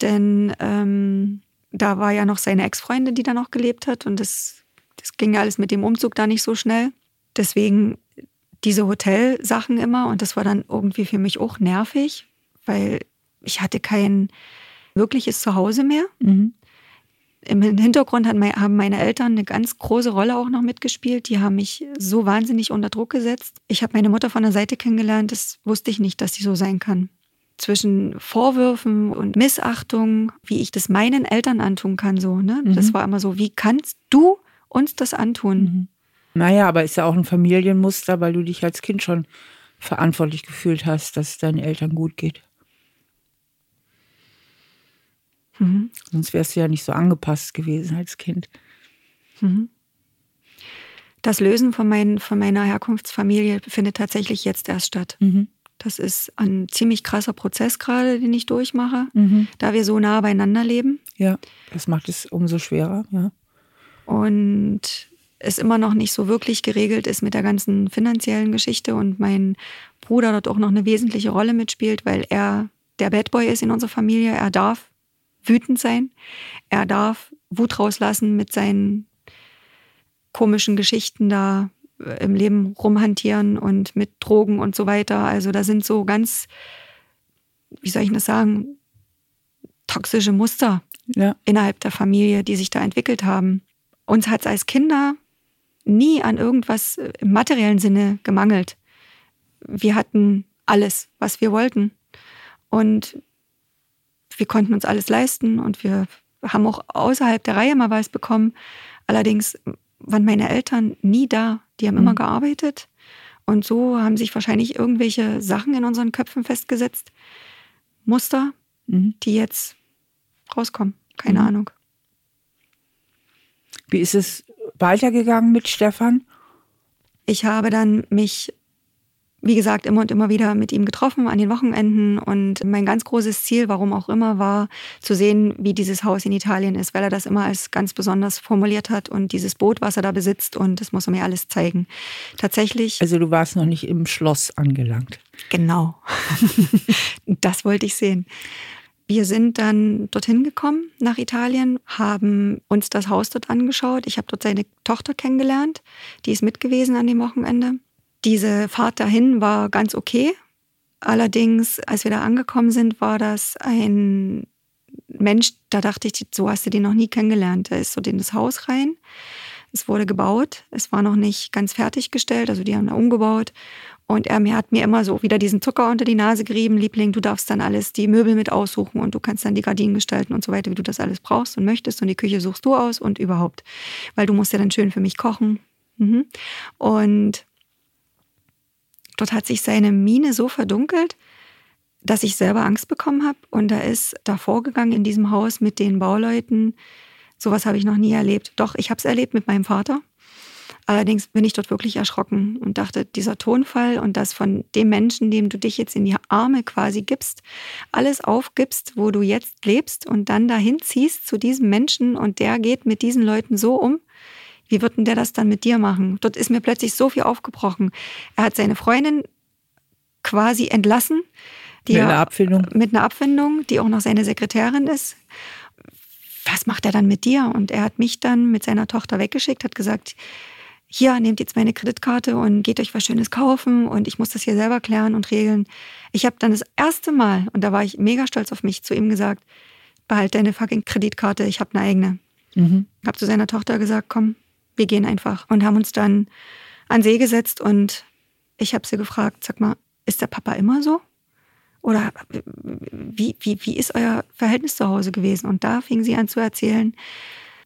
Denn ähm, da war ja noch seine Ex-Freundin, die da noch gelebt hat. Und das, das ging ja alles mit dem Umzug da nicht so schnell. Deswegen diese Hotelsachen immer. Und das war dann irgendwie für mich auch nervig, weil ich hatte kein wirkliches Zuhause mehr. Mhm. Im Hintergrund haben meine Eltern eine ganz große Rolle auch noch mitgespielt. Die haben mich so wahnsinnig unter Druck gesetzt. Ich habe meine Mutter von der Seite kennengelernt. Das wusste ich nicht, dass sie so sein kann zwischen Vorwürfen und Missachtung, wie ich das meinen Eltern antun kann, so, ne? Mhm. Das war immer so, wie kannst du uns das antun? Mhm. Naja, aber ist ja auch ein Familienmuster, weil du dich als Kind schon verantwortlich gefühlt hast, dass es deinen Eltern gut geht. Mhm. Sonst wärst du ja nicht so angepasst gewesen als Kind. Mhm. Das Lösen von, mein, von meiner Herkunftsfamilie findet tatsächlich jetzt erst statt. Mhm. Das ist ein ziemlich krasser Prozess gerade, den ich durchmache, mhm. da wir so nah beieinander leben. Ja, das macht es umso schwerer, ja. Und es immer noch nicht so wirklich geregelt ist mit der ganzen finanziellen Geschichte und mein Bruder dort auch noch eine wesentliche Rolle mitspielt, weil er der Bad Boy ist in unserer Familie. Er darf wütend sein. Er darf Wut rauslassen mit seinen komischen Geschichten da im Leben rumhantieren und mit Drogen und so weiter. Also da sind so ganz, wie soll ich das sagen, toxische Muster ja. innerhalb der Familie, die sich da entwickelt haben. Uns hat es als Kinder nie an irgendwas im materiellen Sinne gemangelt. Wir hatten alles, was wir wollten. Und wir konnten uns alles leisten und wir haben auch außerhalb der Reihe mal was bekommen. Allerdings waren meine Eltern nie da. Die haben mhm. immer gearbeitet. Und so haben sich wahrscheinlich irgendwelche Sachen in unseren Köpfen festgesetzt. Muster, mhm. die jetzt rauskommen. Keine mhm. Ahnung. Wie ist es weitergegangen mit Stefan? Ich habe dann mich wie gesagt, immer und immer wieder mit ihm getroffen an den Wochenenden. Und mein ganz großes Ziel, warum auch immer, war zu sehen, wie dieses Haus in Italien ist, weil er das immer als ganz besonders formuliert hat und dieses Boot, was er da besitzt. Und das muss er mir alles zeigen. Tatsächlich. Also du warst noch nicht im Schloss angelangt. Genau. das wollte ich sehen. Wir sind dann dorthin gekommen nach Italien, haben uns das Haus dort angeschaut. Ich habe dort seine Tochter kennengelernt, die ist mit gewesen an dem Wochenende. Diese Fahrt dahin war ganz okay. Allerdings, als wir da angekommen sind, war das ein Mensch, da dachte ich, so hast du den noch nie kennengelernt. Da ist so in das Haus rein. Es wurde gebaut. Es war noch nicht ganz fertiggestellt. Also die haben da umgebaut. Und er hat mir immer so wieder diesen Zucker unter die Nase gerieben, Liebling, du darfst dann alles, die Möbel mit aussuchen und du kannst dann die Gardinen gestalten und so weiter, wie du das alles brauchst und möchtest. Und die Küche suchst du aus und überhaupt. Weil du musst ja dann schön für mich kochen. Mhm. Und dort hat sich seine Miene so verdunkelt, dass ich selber Angst bekommen habe. Und da ist da vorgegangen in diesem Haus mit den Bauleuten. Sowas habe ich noch nie erlebt. Doch, ich habe es erlebt mit meinem Vater. Allerdings bin ich dort wirklich erschrocken und dachte, dieser Tonfall und das von dem Menschen, dem du dich jetzt in die Arme quasi gibst, alles aufgibst, wo du jetzt lebst und dann dahin ziehst zu diesem Menschen und der geht mit diesen Leuten so um, wie wird denn der das dann mit dir machen? Dort ist mir plötzlich so viel aufgebrochen. Er hat seine Freundin quasi entlassen. Die mit einer Abfindung. Mit einer Abfindung, die auch noch seine Sekretärin ist. Was macht er dann mit dir? Und er hat mich dann mit seiner Tochter weggeschickt, hat gesagt, hier, nehmt jetzt meine Kreditkarte und geht euch was Schönes kaufen und ich muss das hier selber klären und regeln. Ich habe dann das erste Mal, und da war ich mega stolz auf mich, zu ihm gesagt, behalt deine fucking Kreditkarte, ich habe eine eigene. Mhm. Habe zu seiner Tochter gesagt, komm, wir gehen einfach. Und haben uns dann an See gesetzt und ich habe sie gefragt, sag mal, ist der Papa immer so? Oder wie, wie, wie ist euer Verhältnis zu Hause gewesen? Und da fing sie an zu erzählen,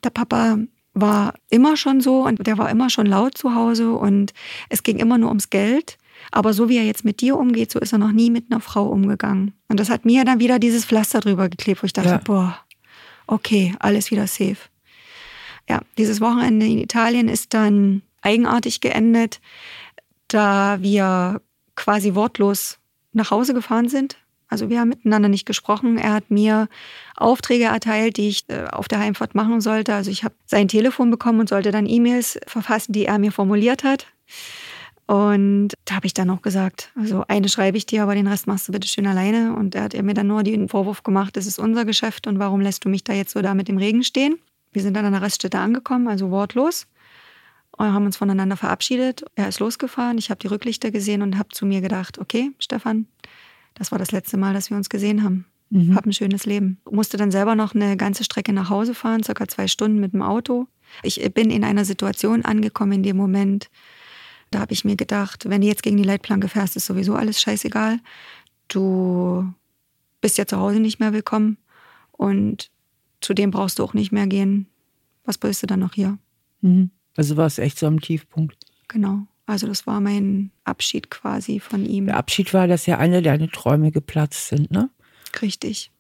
der Papa war immer schon so und der war immer schon laut zu Hause und es ging immer nur ums Geld. Aber so wie er jetzt mit dir umgeht, so ist er noch nie mit einer Frau umgegangen. Und das hat mir dann wieder dieses Pflaster drüber geklebt, wo ich dachte, ja. boah, okay, alles wieder safe. Ja, dieses Wochenende in Italien ist dann eigenartig geendet, da wir quasi wortlos nach Hause gefahren sind also wir haben miteinander nicht gesprochen. Er hat mir Aufträge erteilt, die ich äh, auf der Heimfahrt machen sollte. Also ich habe sein Telefon bekommen und sollte dann E-Mails verfassen, die er mir formuliert hat. Und da habe ich dann auch gesagt, also eine schreibe ich dir, aber den Rest machst du bitte schön alleine. Und er hat mir dann nur den Vorwurf gemacht, das ist unser Geschäft und warum lässt du mich da jetzt so da mit dem Regen stehen? Wir sind dann an der Raststätte angekommen, also wortlos. Und haben uns voneinander verabschiedet. Er ist losgefahren, ich habe die Rücklichter gesehen und habe zu mir gedacht, okay, Stefan, das war das letzte Mal, dass wir uns gesehen haben. Mhm. Hab ein schönes Leben. Musste dann selber noch eine ganze Strecke nach Hause fahren, circa zwei Stunden mit dem Auto. Ich bin in einer Situation angekommen in dem Moment, da habe ich mir gedacht, wenn du jetzt gegen die Leitplanke fährst, ist sowieso alles scheißegal. Du bist ja zu Hause nicht mehr willkommen und zu dem brauchst du auch nicht mehr gehen. Was bist du dann noch hier? Mhm. Also war es echt so am Tiefpunkt. Genau. Also das war mein Abschied quasi von ihm. Der Abschied war, dass ja alle deine Träume geplatzt sind, ne? Richtig.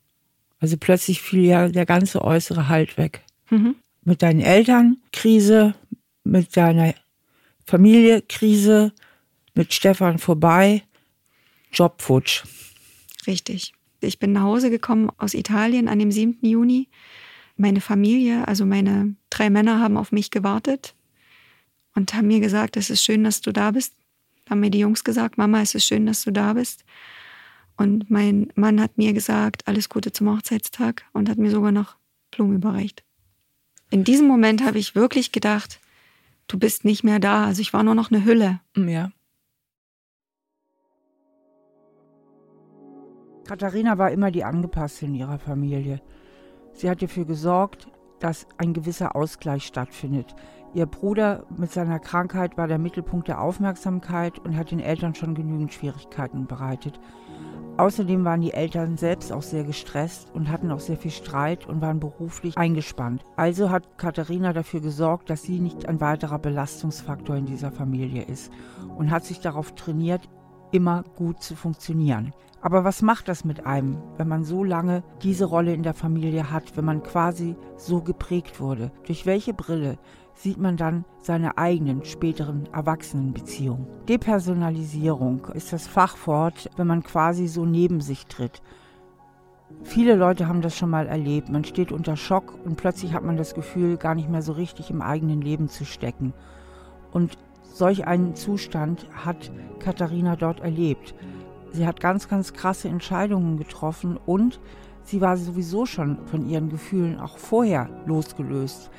Also plötzlich fiel ja der ganze äußere Halt weg. Mhm. Mit deinen Eltern Krise, mit deiner Familie Krise, mit Stefan vorbei, Job futsch. Richtig. Ich bin nach Hause gekommen aus Italien an dem 7. Juni. Meine Familie, also meine drei Männer haben auf mich gewartet und haben mir gesagt, es ist schön, dass du da bist. Haben mir die Jungs gesagt, Mama, es ist schön, dass du da bist. Und mein Mann hat mir gesagt, alles Gute zum Hochzeitstag und hat mir sogar noch Blumen überreicht. In diesem Moment habe ich wirklich gedacht, du bist nicht mehr da. Also ich war nur noch eine Hülle. Ja. Katharina war immer die Angepasste in ihrer Familie. Sie hat dafür gesorgt, dass ein gewisser Ausgleich stattfindet. Ihr Bruder mit seiner Krankheit war der Mittelpunkt der Aufmerksamkeit und hat den Eltern schon genügend Schwierigkeiten bereitet. Außerdem waren die Eltern selbst auch sehr gestresst und hatten auch sehr viel Streit und waren beruflich eingespannt. Also hat Katharina dafür gesorgt, dass sie nicht ein weiterer Belastungsfaktor in dieser Familie ist und hat sich darauf trainiert, immer gut zu funktionieren. Aber was macht das mit einem, wenn man so lange diese Rolle in der Familie hat, wenn man quasi so geprägt wurde? Durch welche Brille sieht man dann seine eigenen späteren Erwachsenenbeziehungen. Depersonalisierung ist das Fachwort, wenn man quasi so neben sich tritt. Viele Leute haben das schon mal erlebt. Man steht unter Schock und plötzlich hat man das Gefühl, gar nicht mehr so richtig im eigenen Leben zu stecken. Und solch einen Zustand hat Katharina dort erlebt. Sie hat ganz, ganz krasse Entscheidungen getroffen und sie war sowieso schon von ihren Gefühlen auch vorher losgelöst.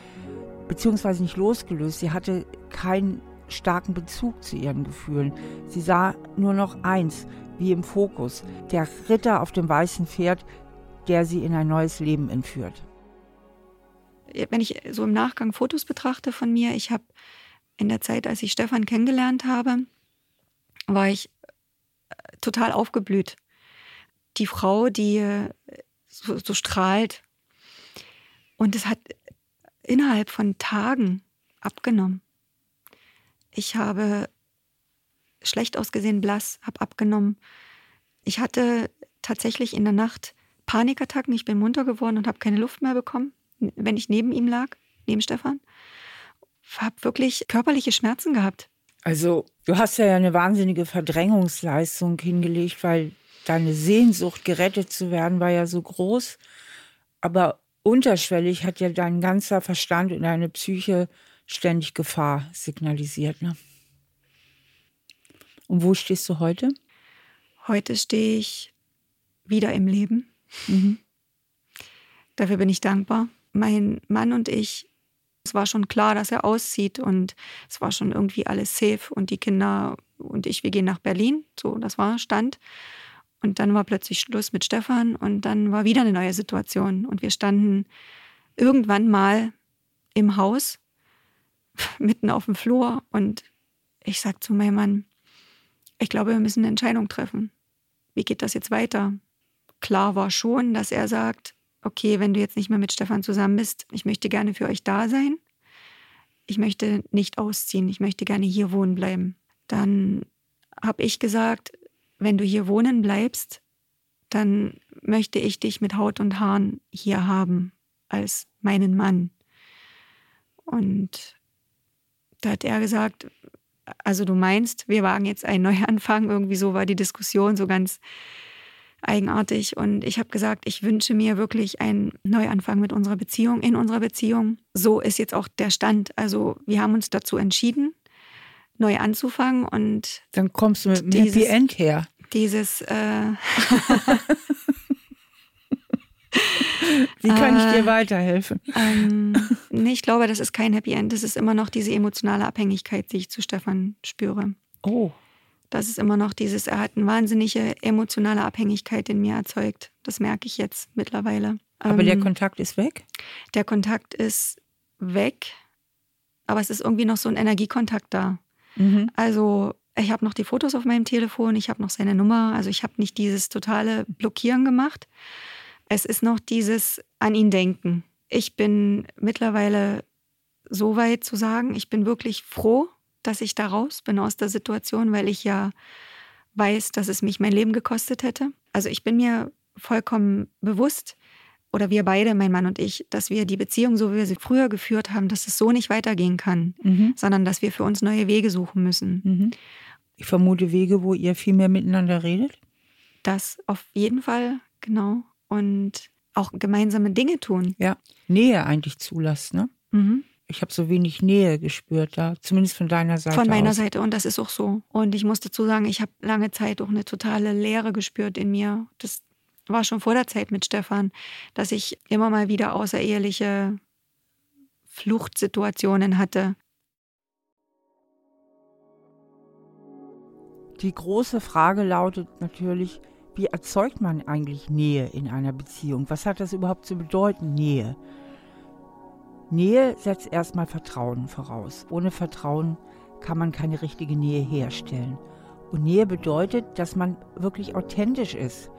Beziehungsweise nicht losgelöst, sie hatte keinen starken Bezug zu ihren Gefühlen. Sie sah nur noch eins, wie im Fokus, der Ritter auf dem weißen Pferd, der sie in ein neues Leben entführt. Wenn ich so im Nachgang Fotos betrachte von mir, ich habe in der Zeit, als ich Stefan kennengelernt habe, war ich äh, total aufgeblüht. Die Frau, die äh, so, so strahlt. Und es hat innerhalb von Tagen abgenommen. Ich habe schlecht ausgesehen, blass, habe abgenommen. Ich hatte tatsächlich in der Nacht Panikattacken. Ich bin munter geworden und habe keine Luft mehr bekommen, wenn ich neben ihm lag, neben Stefan. Habe wirklich körperliche Schmerzen gehabt. Also, du hast ja eine wahnsinnige Verdrängungsleistung hingelegt, weil deine Sehnsucht, gerettet zu werden, war ja so groß. Aber unterschwellig hat ja dein ganzer Verstand und deine Psyche ständig Gefahr signalisiert. Ne? Und wo stehst du heute? Heute stehe ich wieder im Leben. Mhm. Dafür bin ich dankbar. Mein Mann und ich, es war schon klar, dass er auszieht und es war schon irgendwie alles safe und die Kinder und ich, wir gehen nach Berlin. So, das war Stand. Und dann war plötzlich Schluss mit Stefan und dann war wieder eine neue Situation. Und wir standen irgendwann mal im Haus, mitten auf dem Flur. Und ich sagte zu meinem Mann, ich glaube, wir müssen eine Entscheidung treffen. Wie geht das jetzt weiter? Klar war schon, dass er sagt, okay, wenn du jetzt nicht mehr mit Stefan zusammen bist, ich möchte gerne für euch da sein. Ich möchte nicht ausziehen, ich möchte gerne hier wohnen bleiben. Dann habe ich gesagt, wenn du hier wohnen bleibst, dann möchte ich dich mit Haut und Haaren hier haben als meinen Mann. Und da hat er gesagt, also du meinst, wir wagen jetzt einen Neuanfang. Irgendwie so war die Diskussion so ganz eigenartig. Und ich habe gesagt, ich wünsche mir wirklich einen Neuanfang mit unserer Beziehung, in unserer Beziehung. So ist jetzt auch der Stand. Also wir haben uns dazu entschieden, neu anzufangen und dann kommst du mit einem Happy End her. Dieses äh Wie kann ich dir äh, weiterhelfen? Ähm, nee, ich glaube, das ist kein Happy End. Das ist immer noch diese emotionale Abhängigkeit, die ich zu Stefan spüre. Oh. Das ist immer noch dieses, er hat eine wahnsinnige emotionale Abhängigkeit in mir erzeugt. Das merke ich jetzt mittlerweile. Aber ähm, der Kontakt ist weg? Der Kontakt ist weg, aber es ist irgendwie noch so ein Energiekontakt da. Mhm. Also ich habe noch die Fotos auf meinem Telefon, ich habe noch seine Nummer, also ich habe nicht dieses totale Blockieren gemacht. Es ist noch dieses an ihn denken. Ich bin mittlerweile so weit zu sagen, ich bin wirklich froh, dass ich da raus bin aus der Situation, weil ich ja weiß, dass es mich mein Leben gekostet hätte. Also ich bin mir vollkommen bewusst, oder wir beide, mein Mann und ich, dass wir die Beziehung, so wie wir sie früher geführt haben, dass es so nicht weitergehen kann, mhm. sondern dass wir für uns neue Wege suchen müssen. Mhm. Ich vermute Wege, wo ihr viel mehr miteinander redet? Das auf jeden Fall, genau. Und auch gemeinsame Dinge tun. Ja, Nähe eigentlich zulassen, ne? Mhm. Ich habe so wenig Nähe gespürt da, zumindest von deiner Seite. Von meiner aus. Seite und das ist auch so. Und ich muss dazu sagen, ich habe lange Zeit auch eine totale Leere gespürt in mir. Das war schon vor der Zeit mit Stefan, dass ich immer mal wieder außereheliche Fluchtsituationen hatte. Die große Frage lautet natürlich, wie erzeugt man eigentlich Nähe in einer Beziehung? Was hat das überhaupt zu bedeuten, Nähe? Nähe setzt erstmal Vertrauen voraus. Ohne Vertrauen kann man keine richtige Nähe herstellen. Und Nähe bedeutet, dass man wirklich authentisch ist,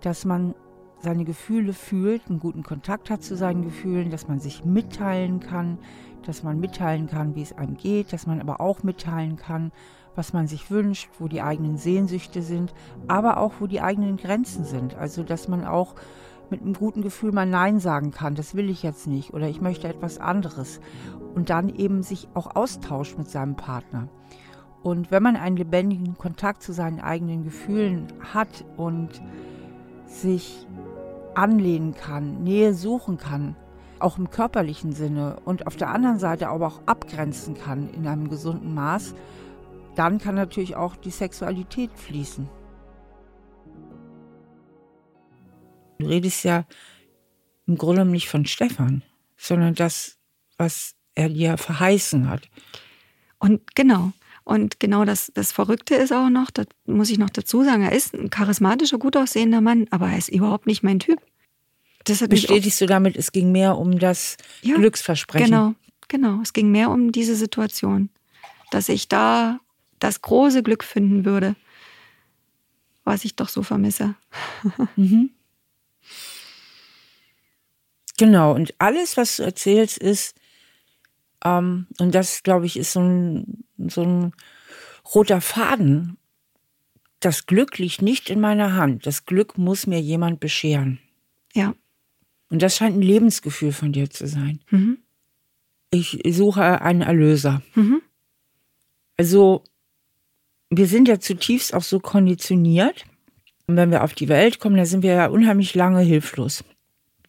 dass man seine Gefühle fühlt, einen guten Kontakt hat zu seinen Gefühlen, dass man sich mitteilen kann, dass man mitteilen kann, wie es einem geht, dass man aber auch mitteilen kann, was man sich wünscht, wo die eigenen Sehnsüchte sind, aber auch wo die eigenen Grenzen sind. Also dass man auch mit einem guten Gefühl mal Nein sagen kann, das will ich jetzt nicht oder ich möchte etwas anderes. Und dann eben sich auch austauscht mit seinem Partner. Und wenn man einen lebendigen Kontakt zu seinen eigenen Gefühlen hat und sich anlehnen kann, Nähe suchen kann, auch im körperlichen Sinne und auf der anderen Seite aber auch abgrenzen kann in einem gesunden Maß, dann kann natürlich auch die Sexualität fließen. Du redest ja im Grunde nicht von Stefan, sondern das, was er dir verheißen hat. Und genau. Und genau das, das Verrückte ist auch noch, das muss ich noch dazu sagen, er ist ein charismatischer, gut aussehender Mann, aber er ist überhaupt nicht mein Typ. Das hat Bestätigst du damit, es ging mehr um das ja, Glücksversprechen? Genau, genau. Es ging mehr um diese Situation, dass ich da das große Glück finden würde, was ich doch so vermisse. Mhm. Genau, und alles, was du erzählst, ist, ähm, und das, glaube ich, ist so ein, so ein roter Faden. Das Glück liegt nicht in meiner Hand. Das Glück muss mir jemand bescheren. Ja. Und das scheint ein Lebensgefühl von dir zu sein. Mhm. Ich suche einen Erlöser. Mhm. Also, wir sind ja zutiefst auch so konditioniert. Und wenn wir auf die Welt kommen, dann sind wir ja unheimlich lange hilflos.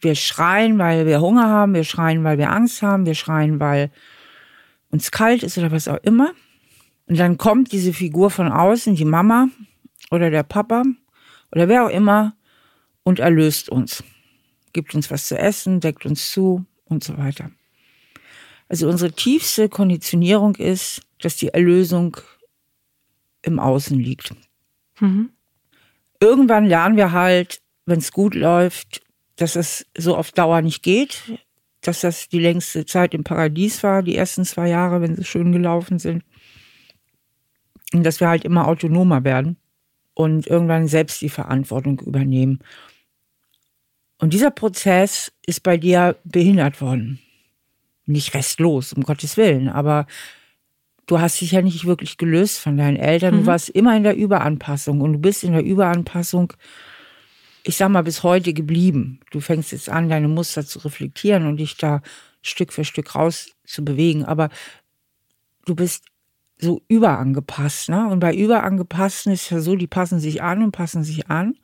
Wir schreien, weil wir Hunger haben, wir schreien, weil wir Angst haben, wir schreien, weil uns kalt ist oder was auch immer. Und dann kommt diese Figur von außen, die Mama oder der Papa oder wer auch immer und erlöst uns. Gibt uns was zu essen, deckt uns zu und so weiter. Also unsere tiefste Konditionierung ist, dass die Erlösung im Außen liegt. Mhm. Irgendwann lernen wir halt, wenn es gut läuft, dass es so auf Dauer nicht geht, dass das die längste Zeit im Paradies war, die ersten zwei Jahre, wenn sie schön gelaufen sind. Und dass wir halt immer autonomer werden und irgendwann selbst die Verantwortung übernehmen. Und dieser Prozess ist bei dir behindert worden. Nicht restlos, um Gottes Willen, aber du hast dich ja nicht wirklich gelöst von deinen Eltern. Mhm. Du warst immer in der Überanpassung und du bist in der Überanpassung, ich sag mal, bis heute geblieben. Du fängst jetzt an, deine Muster zu reflektieren und dich da Stück für Stück raus zu bewegen. Aber du bist so überangepasst. Ne? Und bei Überangepassten ist ja so, die passen sich an und passen sich an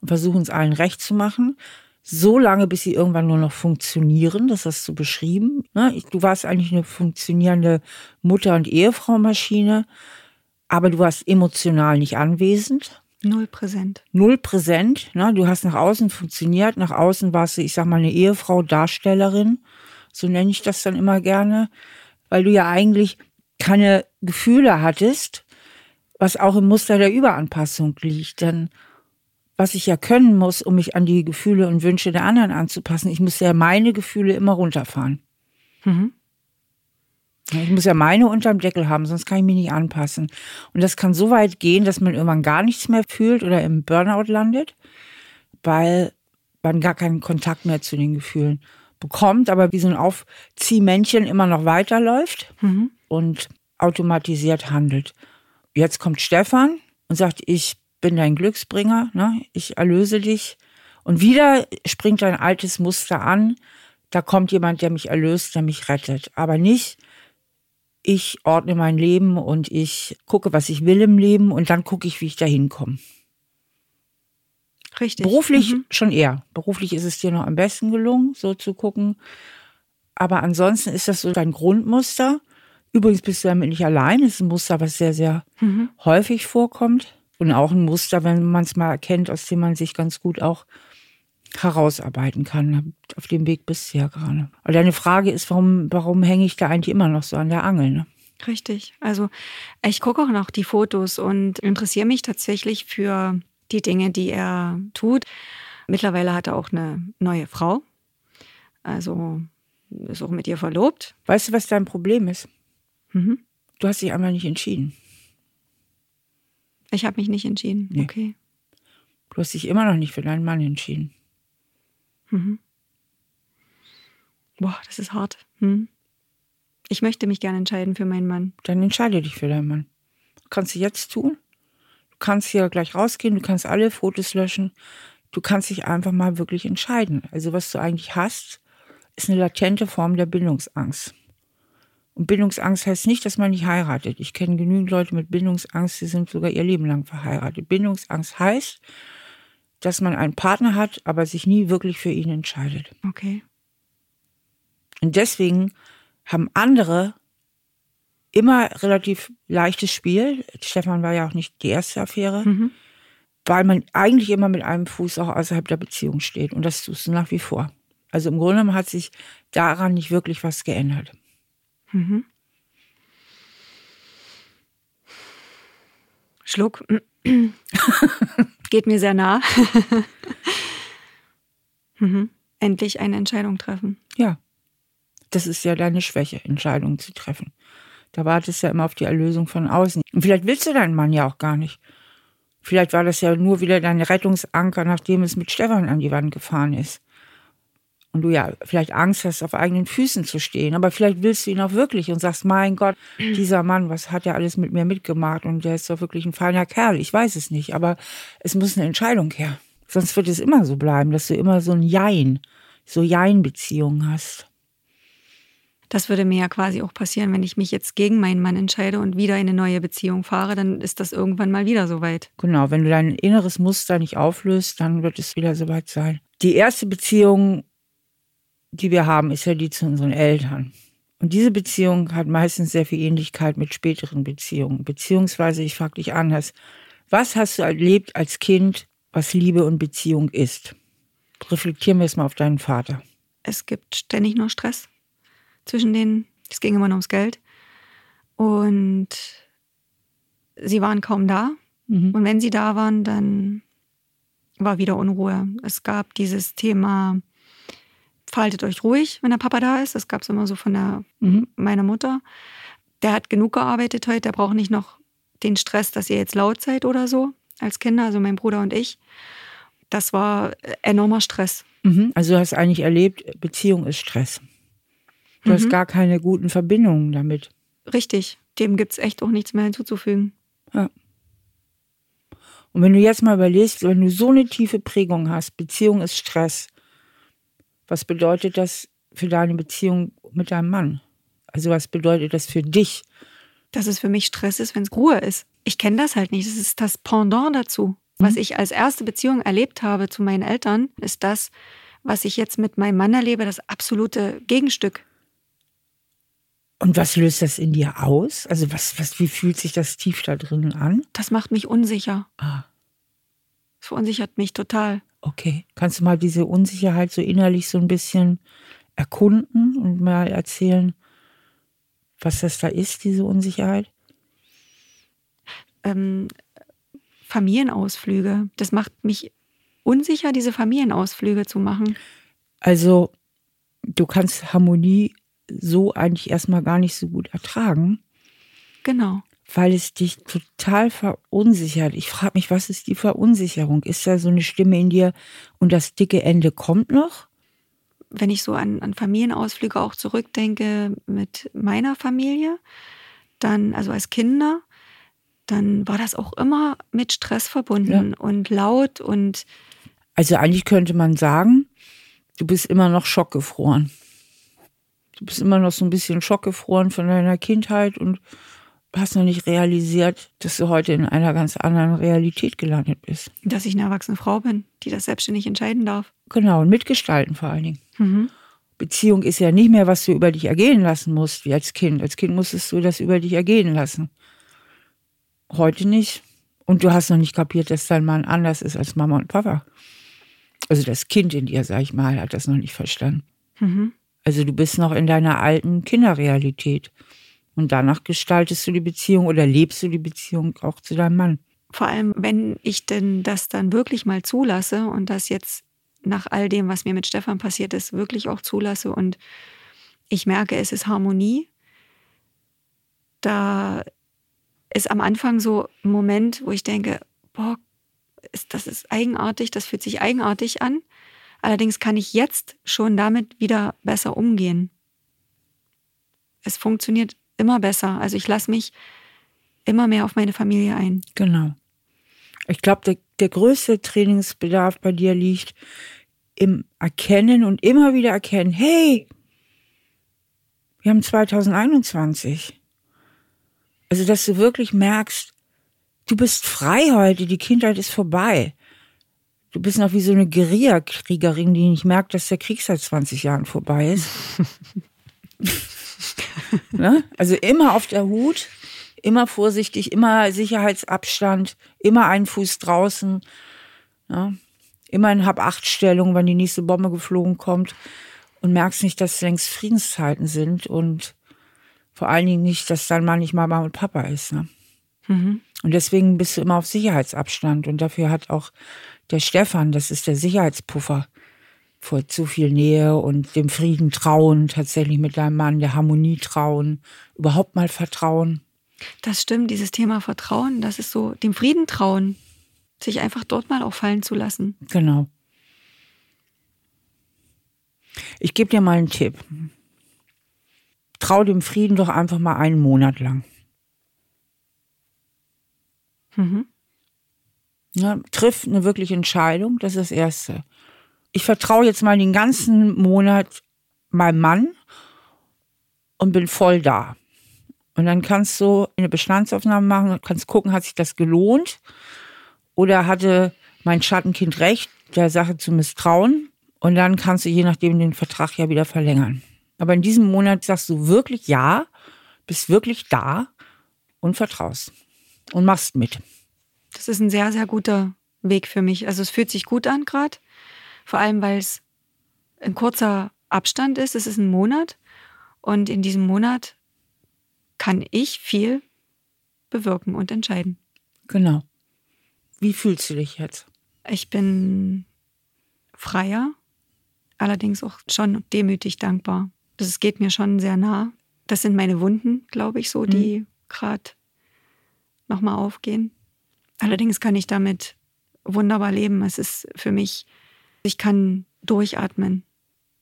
und versuchen es allen recht zu machen so lange, bis sie irgendwann nur noch funktionieren. Das hast du beschrieben. Ne? Du warst eigentlich eine funktionierende Mutter- und Ehefrau-Maschine, aber du warst emotional nicht anwesend. Null präsent. Null präsent. Ne? Du hast nach außen funktioniert. Nach außen warst du, ich sag mal, eine Ehefrau, Darstellerin. So nenne ich das dann immer gerne. Weil du ja eigentlich keine Gefühle hattest, was auch im Muster der Überanpassung liegt. Denn was ich ja können muss, um mich an die Gefühle und Wünsche der anderen anzupassen. Ich muss ja meine Gefühle immer runterfahren. Mhm. Ich muss ja meine unterm Deckel haben, sonst kann ich mich nicht anpassen. Und das kann so weit gehen, dass man irgendwann gar nichts mehr fühlt oder im Burnout landet, weil man gar keinen Kontakt mehr zu den Gefühlen bekommt, aber wie so ein Aufziehmännchen immer noch weiterläuft mhm. und automatisiert handelt. Jetzt kommt Stefan und sagt, ich bin dein Glücksbringer, ne? ich erlöse dich. Und wieder springt ein altes Muster an. Da kommt jemand, der mich erlöst, der mich rettet. Aber nicht, ich ordne mein Leben und ich gucke, was ich will im Leben und dann gucke ich, wie ich da hinkomme. Richtig. Beruflich mhm. schon eher. Beruflich ist es dir noch am besten gelungen, so zu gucken. Aber ansonsten ist das so dein Grundmuster. Übrigens bist du damit nicht allein. Es ist ein Muster, was sehr, sehr mhm. häufig vorkommt. Und auch ein Muster, wenn man es mal erkennt, aus dem man sich ganz gut auch herausarbeiten kann. Auf dem Weg bist du ja gerade. Aber deine Frage ist, warum, warum hänge ich da eigentlich immer noch so an der Angel? Ne? Richtig. Also ich gucke auch noch die Fotos und interessiere mich tatsächlich für die Dinge, die er tut. Mittlerweile hat er auch eine neue Frau. Also ist auch mit ihr verlobt. Weißt du, was dein Problem ist? Mhm. Du hast dich einmal nicht entschieden. Ich habe mich nicht entschieden. Nee. Okay. Du hast dich immer noch nicht für deinen Mann entschieden. Mhm. Boah, das ist hart. Hm. Ich möchte mich gerne entscheiden für meinen Mann. Dann entscheide dich für deinen Mann. Kannst du jetzt tun. Du kannst hier gleich rausgehen, du kannst alle Fotos löschen. Du kannst dich einfach mal wirklich entscheiden. Also was du eigentlich hast, ist eine latente Form der Bindungsangst. Und Bindungsangst heißt nicht, dass man nicht heiratet. Ich kenne genügend Leute mit Bindungsangst, die sind sogar ihr Leben lang verheiratet. Bindungsangst heißt, dass man einen Partner hat, aber sich nie wirklich für ihn entscheidet. Okay. Und deswegen haben andere immer relativ leichtes Spiel. Stefan war ja auch nicht die erste Affäre. Mhm. weil man eigentlich immer mit einem Fuß auch außerhalb der Beziehung steht. Und das tust du nach wie vor. Also im Grunde genommen hat sich daran nicht wirklich was geändert. Mhm. Schluck. Geht mir sehr nah. mhm. Endlich eine Entscheidung treffen. Ja. Das ist ja deine Schwäche, Entscheidungen zu treffen. Da wartest du ja immer auf die Erlösung von außen. Und vielleicht willst du deinen Mann ja auch gar nicht. Vielleicht war das ja nur wieder dein Rettungsanker, nachdem es mit Stefan an die Wand gefahren ist. Und du ja vielleicht Angst hast, auf eigenen Füßen zu stehen. Aber vielleicht willst du ihn auch wirklich und sagst, mein Gott, dieser Mann, was hat er alles mit mir mitgemacht? Und der ist doch wirklich ein feiner Kerl. Ich weiß es nicht. Aber es muss eine Entscheidung her. Sonst wird es immer so bleiben, dass du immer so ein Jein, so Jein-Beziehungen hast. Das würde mir ja quasi auch passieren, wenn ich mich jetzt gegen meinen Mann entscheide und wieder in eine neue Beziehung fahre, dann ist das irgendwann mal wieder soweit. Genau, wenn du dein inneres Muster nicht auflöst, dann wird es wieder soweit sein. Die erste Beziehung, die wir haben, ist ja die zu unseren Eltern. Und diese Beziehung hat meistens sehr viel Ähnlichkeit mit späteren Beziehungen. Beziehungsweise, ich frage dich anders, was hast du erlebt als Kind, was Liebe und Beziehung ist? Reflektieren wir es mal auf deinen Vater. Es gibt ständig nur Stress zwischen denen. Es ging immer nur ums Geld. Und sie waren kaum da. Mhm. Und wenn sie da waren, dann war wieder Unruhe. Es gab dieses Thema, verhaltet euch ruhig, wenn der Papa da ist. Das gab es immer so von der, mhm. meiner Mutter. Der hat genug gearbeitet heute, der braucht nicht noch den Stress, dass ihr jetzt laut seid oder so, als Kinder, also mein Bruder und ich. Das war enormer Stress. Mhm. Also du hast eigentlich erlebt, Beziehung ist Stress. Du mhm. hast gar keine guten Verbindungen damit. Richtig, dem gibt es echt auch nichts mehr hinzuzufügen. Ja. Und wenn du jetzt mal überlegst, wenn du so eine tiefe Prägung hast, Beziehung ist Stress, was bedeutet das für deine Beziehung mit deinem Mann? Also was bedeutet das für dich? Dass es für mich Stress ist, wenn es Ruhe ist. Ich kenne das halt nicht. Das ist das Pendant dazu. Was mhm. ich als erste Beziehung erlebt habe zu meinen Eltern, ist das, was ich jetzt mit meinem Mann erlebe, das absolute Gegenstück. Und was löst das in dir aus? Also was, was, wie fühlt sich das tief da drin an? Das macht mich unsicher. Ah. Das verunsichert mich total. Okay. Kannst du mal diese Unsicherheit so innerlich so ein bisschen erkunden und mal erzählen, was das da ist, diese Unsicherheit? Ähm, Familienausflüge. Das macht mich unsicher, diese Familienausflüge zu machen. Also, du kannst Harmonie so eigentlich erstmal gar nicht so gut ertragen. Genau. Weil es dich total verunsichert. Ich frage mich, was ist die Verunsicherung? Ist da so eine Stimme in dir und das dicke Ende kommt noch? Wenn ich so an, an Familienausflüge auch zurückdenke mit meiner Familie, dann, also als Kinder, dann war das auch immer mit Stress verbunden ja. und laut und. Also eigentlich könnte man sagen, du bist immer noch schockgefroren. Du bist immer noch so ein bisschen schockgefroren von deiner Kindheit und hast noch nicht realisiert, dass du heute in einer ganz anderen Realität gelandet bist. Dass ich eine erwachsene Frau bin, die das selbstständig entscheiden darf. Genau, und mitgestalten vor allen Dingen. Mhm. Beziehung ist ja nicht mehr, was du über dich ergehen lassen musst, wie als Kind. Als Kind musstest du das über dich ergehen lassen. Heute nicht. Und du hast noch nicht kapiert, dass dein Mann anders ist als Mama und Papa. Also das Kind in dir, sag ich mal, hat das noch nicht verstanden. Mhm. Also du bist noch in deiner alten Kinderrealität. Und danach gestaltest du die Beziehung oder lebst du die Beziehung auch zu deinem Mann. Vor allem, wenn ich denn das dann wirklich mal zulasse und das jetzt nach all dem, was mir mit Stefan passiert ist, wirklich auch zulasse und ich merke, es ist Harmonie, da ist am Anfang so ein Moment, wo ich denke, boah, das ist eigenartig, das fühlt sich eigenartig an. Allerdings kann ich jetzt schon damit wieder besser umgehen. Es funktioniert immer besser. Also ich lasse mich immer mehr auf meine Familie ein. Genau. Ich glaube, der, der größte Trainingsbedarf bei dir liegt im Erkennen und immer wieder erkennen, hey, wir haben 2021. Also, dass du wirklich merkst, du bist frei heute, die Kindheit ist vorbei. Du bist noch wie so eine Guerillakriegerin, die nicht merkt, dass der Krieg seit 20 Jahren vorbei ist. ne? Also immer auf der Hut, immer vorsichtig, immer Sicherheitsabstand, immer einen Fuß draußen. Ja. Immer in Hab-Acht-Stellung, wenn die nächste Bombe geflogen kommt. Und merkst nicht, dass es längst Friedenszeiten sind und vor allen Dingen nicht, dass dann mal nicht Mama und Papa ist. Ne? Mhm. Und deswegen bist du immer auf Sicherheitsabstand. Und dafür hat auch der Stefan, das ist der Sicherheitspuffer, vor zu viel Nähe und dem Frieden trauen, tatsächlich mit deinem Mann, der Harmonie trauen, überhaupt mal vertrauen. Das stimmt, dieses Thema Vertrauen, das ist so, dem Frieden trauen, sich einfach dort mal auch fallen zu lassen. Genau. Ich gebe dir mal einen Tipp. Trau dem Frieden doch einfach mal einen Monat lang. Mhm. Ja, triff eine wirkliche Entscheidung, das ist das Erste ich vertraue jetzt mal den ganzen Monat meinem Mann und bin voll da. Und dann kannst du eine Bestandsaufnahme machen, kannst gucken, hat sich das gelohnt oder hatte mein Schattenkind recht, der Sache zu misstrauen. Und dann kannst du je nachdem den Vertrag ja wieder verlängern. Aber in diesem Monat sagst du wirklich ja, bist wirklich da und vertraust und machst mit. Das ist ein sehr, sehr guter Weg für mich. Also es fühlt sich gut an gerade. Vor allem, weil es ein kurzer Abstand ist. Es ist ein Monat. Und in diesem Monat kann ich viel bewirken und entscheiden. Genau. Wie fühlst du dich jetzt? Ich bin freier, allerdings auch schon demütig dankbar. Das geht mir schon sehr nah. Das sind meine Wunden, glaube ich, so, die mhm. gerade nochmal aufgehen. Allerdings kann ich damit wunderbar leben. Es ist für mich ich kann durchatmen.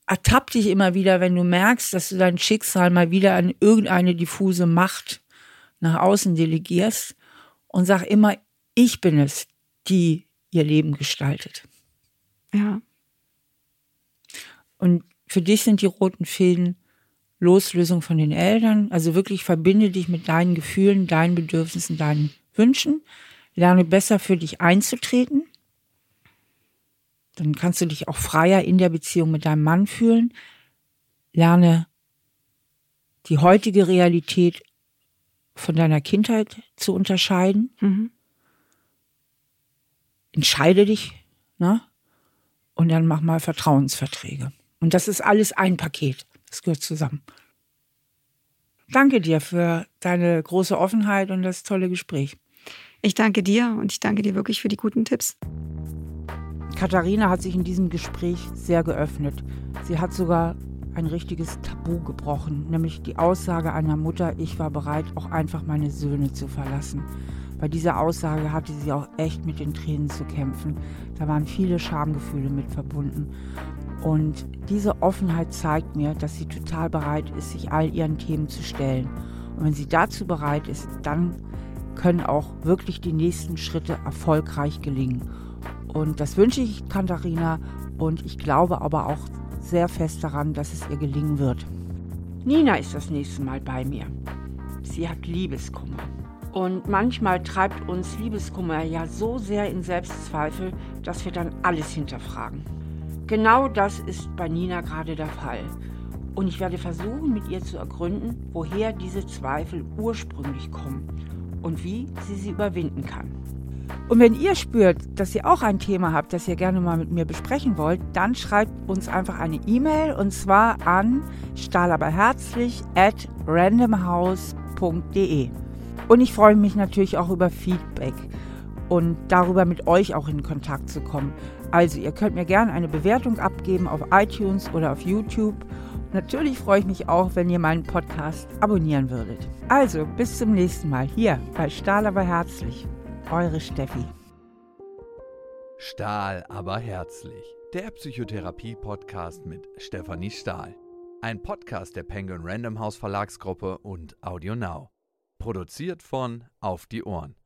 Ertapp dich immer wieder, wenn du merkst, dass du dein Schicksal mal wieder an irgendeine diffuse Macht nach außen delegierst und sag immer, ich bin es, die ihr Leben gestaltet. Ja. Und für dich sind die roten Fäden Loslösung von den Eltern. Also wirklich verbinde dich mit deinen Gefühlen, deinen Bedürfnissen, deinen Wünschen. Lerne besser für dich einzutreten. Dann kannst du dich auch freier in der Beziehung mit deinem Mann fühlen. Lerne die heutige Realität von deiner Kindheit zu unterscheiden. Mhm. Entscheide dich, ne? Und dann mach mal Vertrauensverträge. Und das ist alles ein Paket. Das gehört zusammen. Danke dir für deine große Offenheit und das tolle Gespräch. Ich danke dir und ich danke dir wirklich für die guten Tipps. Katharina hat sich in diesem Gespräch sehr geöffnet. Sie hat sogar ein richtiges Tabu gebrochen, nämlich die Aussage einer Mutter, ich war bereit, auch einfach meine Söhne zu verlassen. Bei dieser Aussage hatte sie auch echt mit den Tränen zu kämpfen. Da waren viele Schamgefühle mit verbunden. Und diese Offenheit zeigt mir, dass sie total bereit ist, sich all ihren Themen zu stellen. Und wenn sie dazu bereit ist, dann können auch wirklich die nächsten Schritte erfolgreich gelingen. Und das wünsche ich Katharina und ich glaube aber auch sehr fest daran, dass es ihr gelingen wird. Nina ist das nächste Mal bei mir. Sie hat Liebeskummer. Und manchmal treibt uns Liebeskummer ja so sehr in Selbstzweifel, dass wir dann alles hinterfragen. Genau das ist bei Nina gerade der Fall. Und ich werde versuchen, mit ihr zu ergründen, woher diese Zweifel ursprünglich kommen und wie sie sie überwinden kann. Und wenn ihr spürt, dass ihr auch ein Thema habt, das ihr gerne mal mit mir besprechen wollt, dann schreibt uns einfach eine E-Mail und zwar an stahlaberherzlich at randomhouse.de. Und ich freue mich natürlich auch über Feedback und darüber mit euch auch in Kontakt zu kommen. Also ihr könnt mir gerne eine Bewertung abgeben auf iTunes oder auf YouTube. Natürlich freue ich mich auch, wenn ihr meinen Podcast abonnieren würdet. Also bis zum nächsten Mal hier bei Stahl aber herzlich. Eure Steffi. Stahl aber herzlich. Der Psychotherapie-Podcast mit Stefanie Stahl. Ein Podcast der Penguin Random House Verlagsgruppe und Audio Now. Produziert von Auf die Ohren.